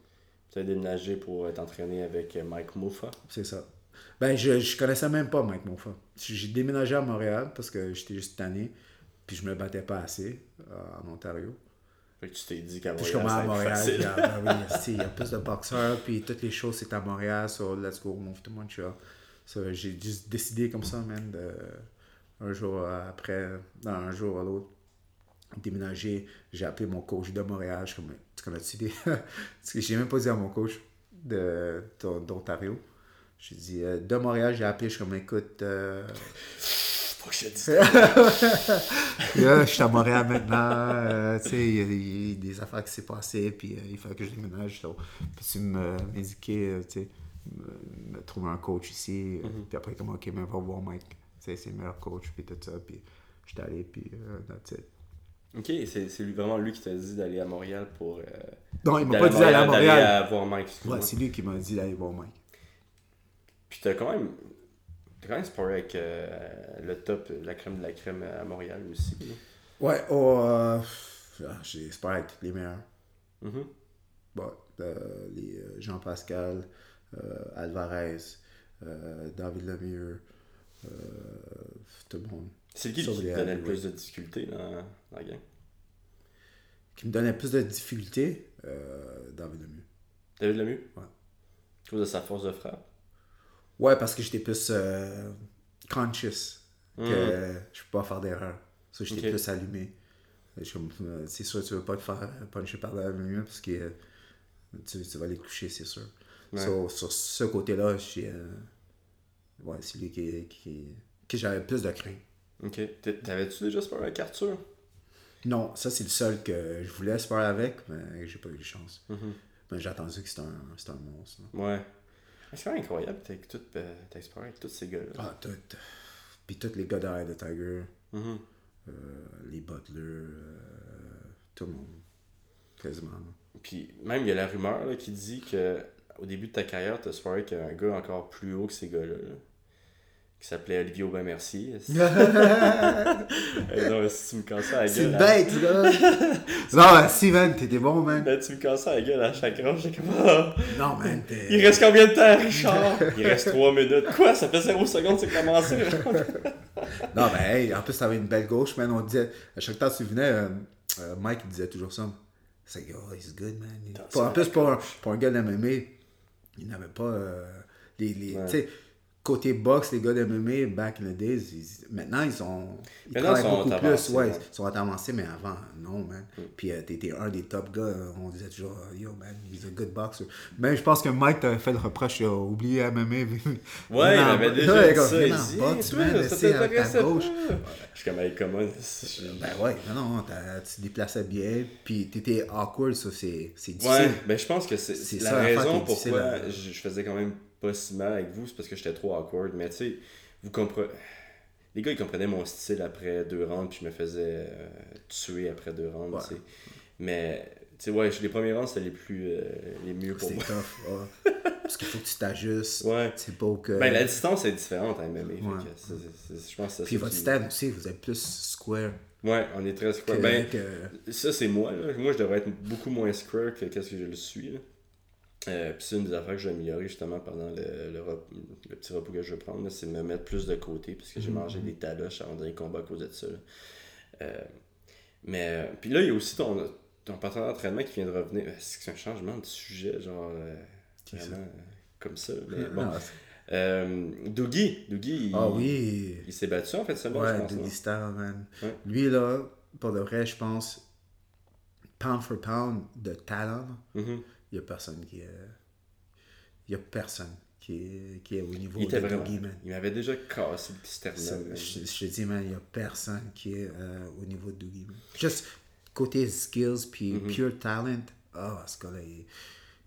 Tu as déménagé pour être entraîné avec euh, Mike Muffa. c'est ça. Ben, je, je connaissais même pas Mike Monfort. J'ai déménagé à Montréal parce que j'étais juste tanné, puis je me battais pas assez euh, en Ontario. Fait que tu t'es dit qu'à Montréal, commence à Montréal, facile. ben il y a plus de boxeurs, puis toutes les choses c'est à Montréal, so let's go, move to Montreal. So, j'ai juste décidé comme ça, man, de, un jour après, non, un jour à l'autre, déménagé, j'ai appelé mon coach de Montréal. Je suis comme, tu connais-tu des. Parce que j'ai même pas dit à mon coach de- de- d'Ontario. J'ai dit, euh, de Montréal, j'ai appelé, je suis comme, écoute, euh, Que je te dise ça. là, je suis à Montréal maintenant, euh, tu sais, il y, a- il y a des affaires qui s'est passées, puis euh, il fallait que je déménage. Peux-tu m'indiquer, euh, tu sais, me, trouver un coach ici, euh, puis après, comme, ok, mais va voir Mike, c'est le meilleur coach, puis tout ça, puis j'étais allé, puis euh, that's it. Ok, c'est vraiment lui qui t'a dit d'aller à Montréal pour. euh, Non, il m'a d'aller pas dit d'aller à d'aller Montréal. à voir Mike. Ouais, c'est lui qui m'a dit d'aller voir Mike. Puis t'as quand même. Même sparé avec euh, le top, la crème de la crème à Montréal aussi. Ouais, oh, euh, ah, j'espère avec tous les meilleurs. Mhm. Bon, euh, les Jean-Pascal, Alvarez, David Lemieux, tout le monde. C'est qui qui te donnait le plus de difficultés dans, dans la game? Qui me donnait plus de difficultés, euh, David Lemieux. David Lemieux? Ouais. À cause de sa force de frappe. Ouais, parce que j'étais plus euh, conscious que Mhm. je peux pas faire d'erreur. Ça, j'étais plus allumé. Euh, C'est sûr, tu veux pas te faire puncher par David Lemieux parce que euh, tu, tu vas les coucher, c'est sûr. Ouais. So, sur ce côté-là, j'ai, euh, ouais, c'est lui qui, qui, que j'avais plus de crainte. Ok. T'avais-tu déjà sparé avec Arthur? Non, ça c'est le seul que je voulais se faire avec, mais j'ai pas eu de chance. Mhm. Mais j'ai attendu que c'était un, un monstre. là. Ouais. C'est incroyable, t'as euh, exploré avec tous ces gars-là. Ah, tout. Puis tous les gars derrière de Tiger, Mhm. euh, les Butler, euh, tout le monde. Quasiment. là. Puis même, il y a la rumeur là, qui dit que au début de ta carrière, t'as sparé avec un gars encore plus haut que ces gars-là. là, qui s'appelait Olivier Aubin-Mercier. Eh non, si tu me casses la C'est gueule. à- bête, là! non, mais si, man, t'étais bon, man. Là, tu me casses la gueule à chaque roche, j'ai comme. Non, man, t'es. Il reste combien de temps, Richard? Il reste 3 minutes. Quoi? Ça fait 0 secondes, c'est commencé. Non, mais hey, en plus, t'avais une belle gauche, man. On disait, à chaque temps que tu venais, euh, euh, Mike il disait toujours ça. C'est oh, he's good, man. En c'est plus, pour un, pour un gars d'MMA, il n'avait pas euh, les. les Ouais. Côté boxe, les gars d'MMA, back in the days, ils- maintenant, ils sont. Ils Maintenant, travaillent ils sont beaucoup avancés, plus. Ouais, ouais. ils sont avancés, mais avant, non, man. Puis euh, t'étais un des top gars. euh, On disait toujours, yo, man, he's a good boxer. Mais je pense que Mike t'avait fait le reproche, il a oublié MMA. Ouais, il m'avait déjà dit ça. Il dit, dit, boxe, toi, man, ça essaie à ta gauche. Je suis comme, hey, comment Ben ouais, non, non, tu te déplaçais bien, puis t'étais awkward, ça, c'est c'est difficile. Ouais, ben je pense que c'est C'est la ça raison pourquoi je faisais quand même pas si mal avec vous, c'est parce que j'étais trop awkward. Mais tu sais, vous comprenez. Les gars, ils comprenaient mon style après deux rounds, puis je me faisais euh, tuer après deux rounds, Ouais. tu sais. Mais, tu sais, ouais, les premiers rounds, c'était les plus. euh, les mieux pour moi. tough, ouais. Parce qu'il faut que tu t'ajustes. Ouais. C'est pas que. Ben, la distance est différente en MMA. Ouais. que je pense que c'est Puis votre qui- stand aussi, vous êtes plus square Ouais, on est très que. square. Ben, que- Ça, c'est moi. Là. Moi, je devrais être beaucoup moins square que qu'est-ce que je le suis. Là. Euh, puis c'est une des affaires que j'ai amélioré justement pendant le, le, rep- le petit repos que je vais prendre, c'est de me mettre plus de côté, parce que j'ai mangé des taloches avant dernier combat à cause de ça. là. Euh, mais, euh, puis là, il y a aussi ton, ton partenaire d'entraînement qui vient de revenir. C'est un changement de sujet, genre, euh, ça? vraiment comme ça. Mais bon. C'est- Euh, Dougie, Dougie, il, Ah oui. il s'est battu en fait semaine, je Ouais, pense. Dougie Style, man. Ouais. Lui, là, pour de vrai, je pense, pound for pound de talent, Mhm. Il y a personne qui est. Il a personne qui est, qui est au niveau Il de vraiment. Dougie, man. Il m'avait déjà cassé le man. je, je te dis, man, il n'y a personne qui est euh, au niveau de Dougie. man. Juste côté skills puis Mhm. pure talent, ah, ce gars-là, il,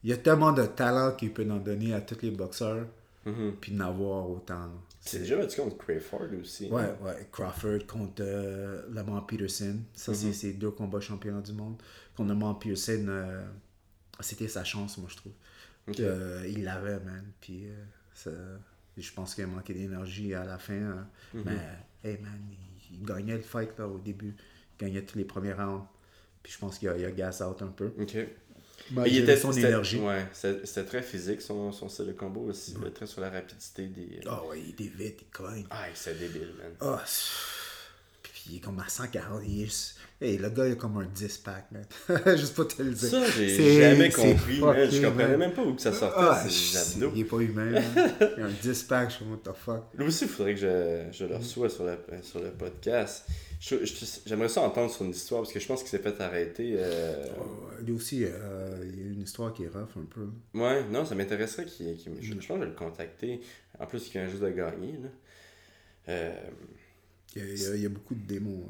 il y a tellement de talent qu'il peut en donner à tous les boxeurs, Mhm. puis d'en avoir autant. C'est déjà battu contre Crayford aussi. Ouais, ouais, Crawford contre euh, Lamont Peterson. Ça, Mhm. c'est ses deux combats championnats du monde. Contre Lamont Peterson, euh, c'était sa chance, moi, je trouve. Ok. Euh, il l'avait, man. Puis, euh, ça- je pense qu'il manquait d'énergie à la fin. hein. Mhm. Mais, hey, man, il, il gagnait le fight là, au début. Il gagnait tous les premiers rounds. Puis, je pense qu'il a, a gas out un peu. Ok. Il était son énergie. Ouais, c'était très physique son, son style de combo aussi. là, Très sur la rapidité des. Ah ouais, il était vite, il cogne. Ah, c'est débile, man. Ah, puis il est comme à 140. Il est... Hey, le gars, il a comme un 10-pack, man. Juste pas te le dire. Ça, j'ai jamais compris. Je comprenais même pas où que ça sortait, Ah, il est pas humain. Il a un 10-pack, je suis comme, what the fuck? Là aussi, il faudrait que je, je le reçois sur, la, sur le podcast. j'aimerais ça entendre son histoire parce que je pense qu'il s'est fait arrêter. euh, Ouais, Lui aussi, euh, il y a une histoire qui est rough un peu. Ouais, non, ça m'intéresserait qu'il. qu'il- je, je pense que je vais le contacter. En plus, il vient juste de gagner. Là. Euh, Il y a, il y a- il y a beaucoup de démons,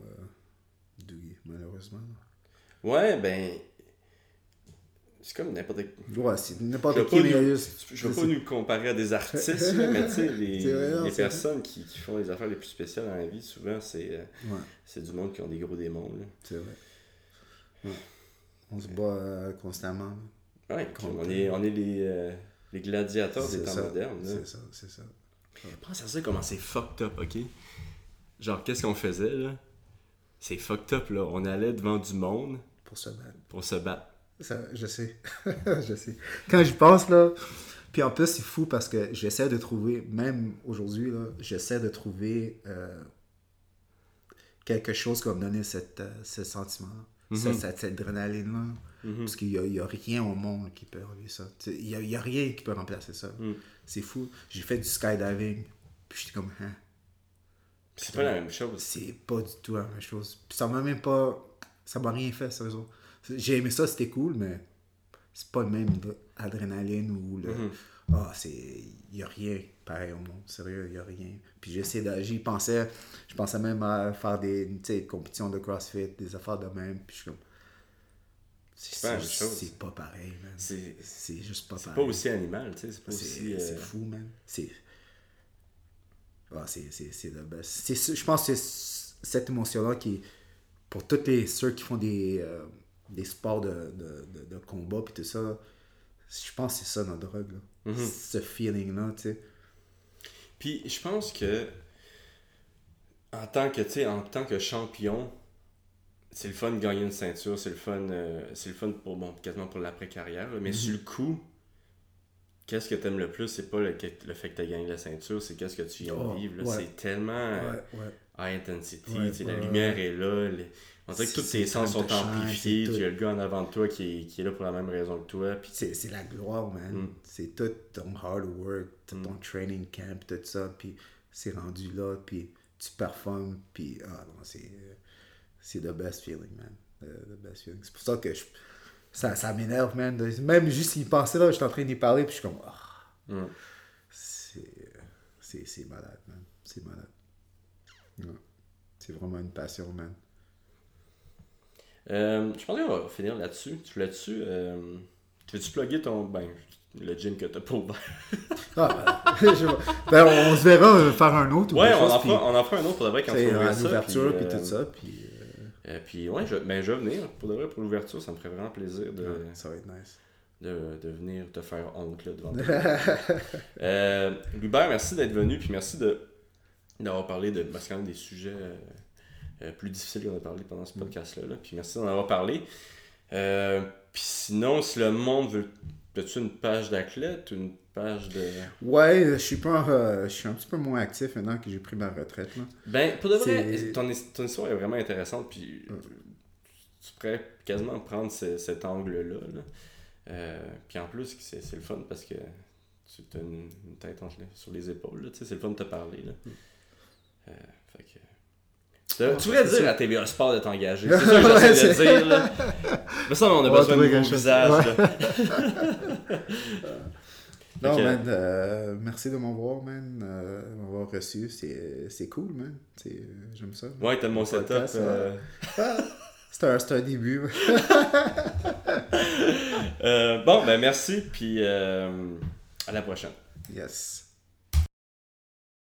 malheureusement. ouais, ben. C'est comme n'importe Ouais, c'est Je n'importe qui, mais nous- Je veux pas nous comparer à des artistes, mais tu sais, les, vrai, les personnes qui, qui font les affaires les plus spéciales dans la vie, souvent, c'est euh, Ouais, c'est du monde qui ont des gros démons. Là. c'est vrai. Ouais. On se bat euh, constamment. Ouais, Contre- on est, on est les, euh, les gladiateurs des C'est temps ça, modernes. là. C'est ça, c'est ça. Pense à ça comment c'est fucked up, ok? Genre, qu'est-ce qu'on faisait, là? C'est fucked up, là. On allait devant du monde Pour se battre. pour se battre. Ça, je sais. je sais. Quand j'y pense, là. Puis en plus, c'est fou parce que j'essaie de trouver, même aujourd'hui, là, j'essaie de trouver euh, quelque chose qui va me donner cette, euh, ce sentiment-là. Cette, cette- cette adrénaline-là. Parce qu'il n'y a, rien au monde qui peut enlever ça. Il n'y a, a rien qui peut remplacer ça. C'est fou. J'ai fait du skydiving. Puis j'étais comme, hein, C'est pas la même chose. c'est pas du tout la même chose. Puis ça m'a même pas. Ça m'a rien fait, sérieusement. J'ai aimé ça, c'était cool, mais c'est pas le même adrénaline ou le. Ah, c'est. Il y a rien pareil au monde. Sérieux, il y a rien. Puis j'essaie de. J'y pensais. Je pensais même à faire des, des compétitions de CrossFit, des affaires de même. Puis je suis comme. C'est pas la même c'est- chose. c'est pas pareil, man. C'est- C'est juste pas C'est pareil. pas aussi animal, tu sais. C'est pas C'est aussi. euh, c'est fou, man. C'est. Ah, c'est c'est- c'est le best. C'est Je pense que c'est cette émotion-là qui. Pour tous les, ceux qui font des, euh, des sports de, de, de, de combat puis tout ça, je pense que c'est ça notre drogue. Là. Mhm. Ce feeling-là, tu sais. Puis je pense que en tant que tu sais, en tant que champion, c'est le fun de gagner une ceinture, c'est le fun, euh, c'est le fun pour bon, quasiment pour l'après carrière, mais sur le coup, qu'est-ce que t'aimes le plus, c'est pas le, fait que t'as gagné la ceinture, c'est qu'est-ce que tu viens Oh, de vivre. ouais. C'est tellement euh, Ouais, ouais. high intensity, Ouais, ouais, la ouais. lumière est là, les- on dirait que tous tes sens sont amplifiés, tu as le gars en avant de toi qui est, qui est là pour la même raison que toi, puis C'est la gloire, man. Mm. C'est tout ton hard work, tout ton training camp, tout ça, puis c'est rendu là, puis tu performes, puis ah non, c'est euh, c'est the best feeling, man. The, the best feeling. C'est pour ça que je, ça, ça m'énerve, man. Même juste y penser là, je suis en train d'y parler, puis je suis comme, Mm. c'est malade, man. C'est malade. Ouais. C'est vraiment une passion, man. Euh, je pense qu'on va finir là-dessus. Tu voulais-tu. Euh, tu veux-tu plugger ton. Ben, le gym que t'as pas ouvert? Ah, ben, ben, on, on se verra faire un autre. ou Ouais, on chose, en, puis, fera, on en fera un autre pour de vrai quand ouvrir à ça. l'ouverture, puis, puis euh, tout ça, puis euh, puis ouais, je, ben, je vais venir. Pour de vrai, pour l'ouverture, ça me ferait vraiment plaisir de, ça va être nice. de, de venir te faire honte là, devant toi. euh, Hubert, merci d'être venu. Puis merci de, d'avoir parlé de. Parce que c'est quand même des sujets euh, euh, plus difficiles qu'on a parlé pendant ce podcast-là. là. Puis merci d'en avoir parlé. Puis sinon, si le monde veut. As-tu une page d'athlète une page de. Ouais, je suis pas, euh, je suis un petit peu moins actif maintenant que j'ai pris ma retraite là. Ben, pour de vrai, ton, his- ton histoire est vraiment intéressante, puis tu pourrais quasiment prendre ce- cet angle-là. là. Euh, puis en plus, c'est le fun parce que tu as une, une tête les- sur les épaules, là, tu sais, c'est le fun de te parler. Là. Euh, fait que... Tu, tu pourrais c'est dire ça. à TVA Sport de t'engager. C'est ça que Ouais, j'essaie de c'est- dire. Là. Mais ça, on a besoin de nouveaux visages. Non, man, euh, merci de m'avoir, man, euh, m'avoir reçu. C'est cool, man. Euh, J'aime ça. Ouais, t'as mon setup. euh, C'est un, c'est un début. euh, bon, ben merci, puis à la prochaine. yes.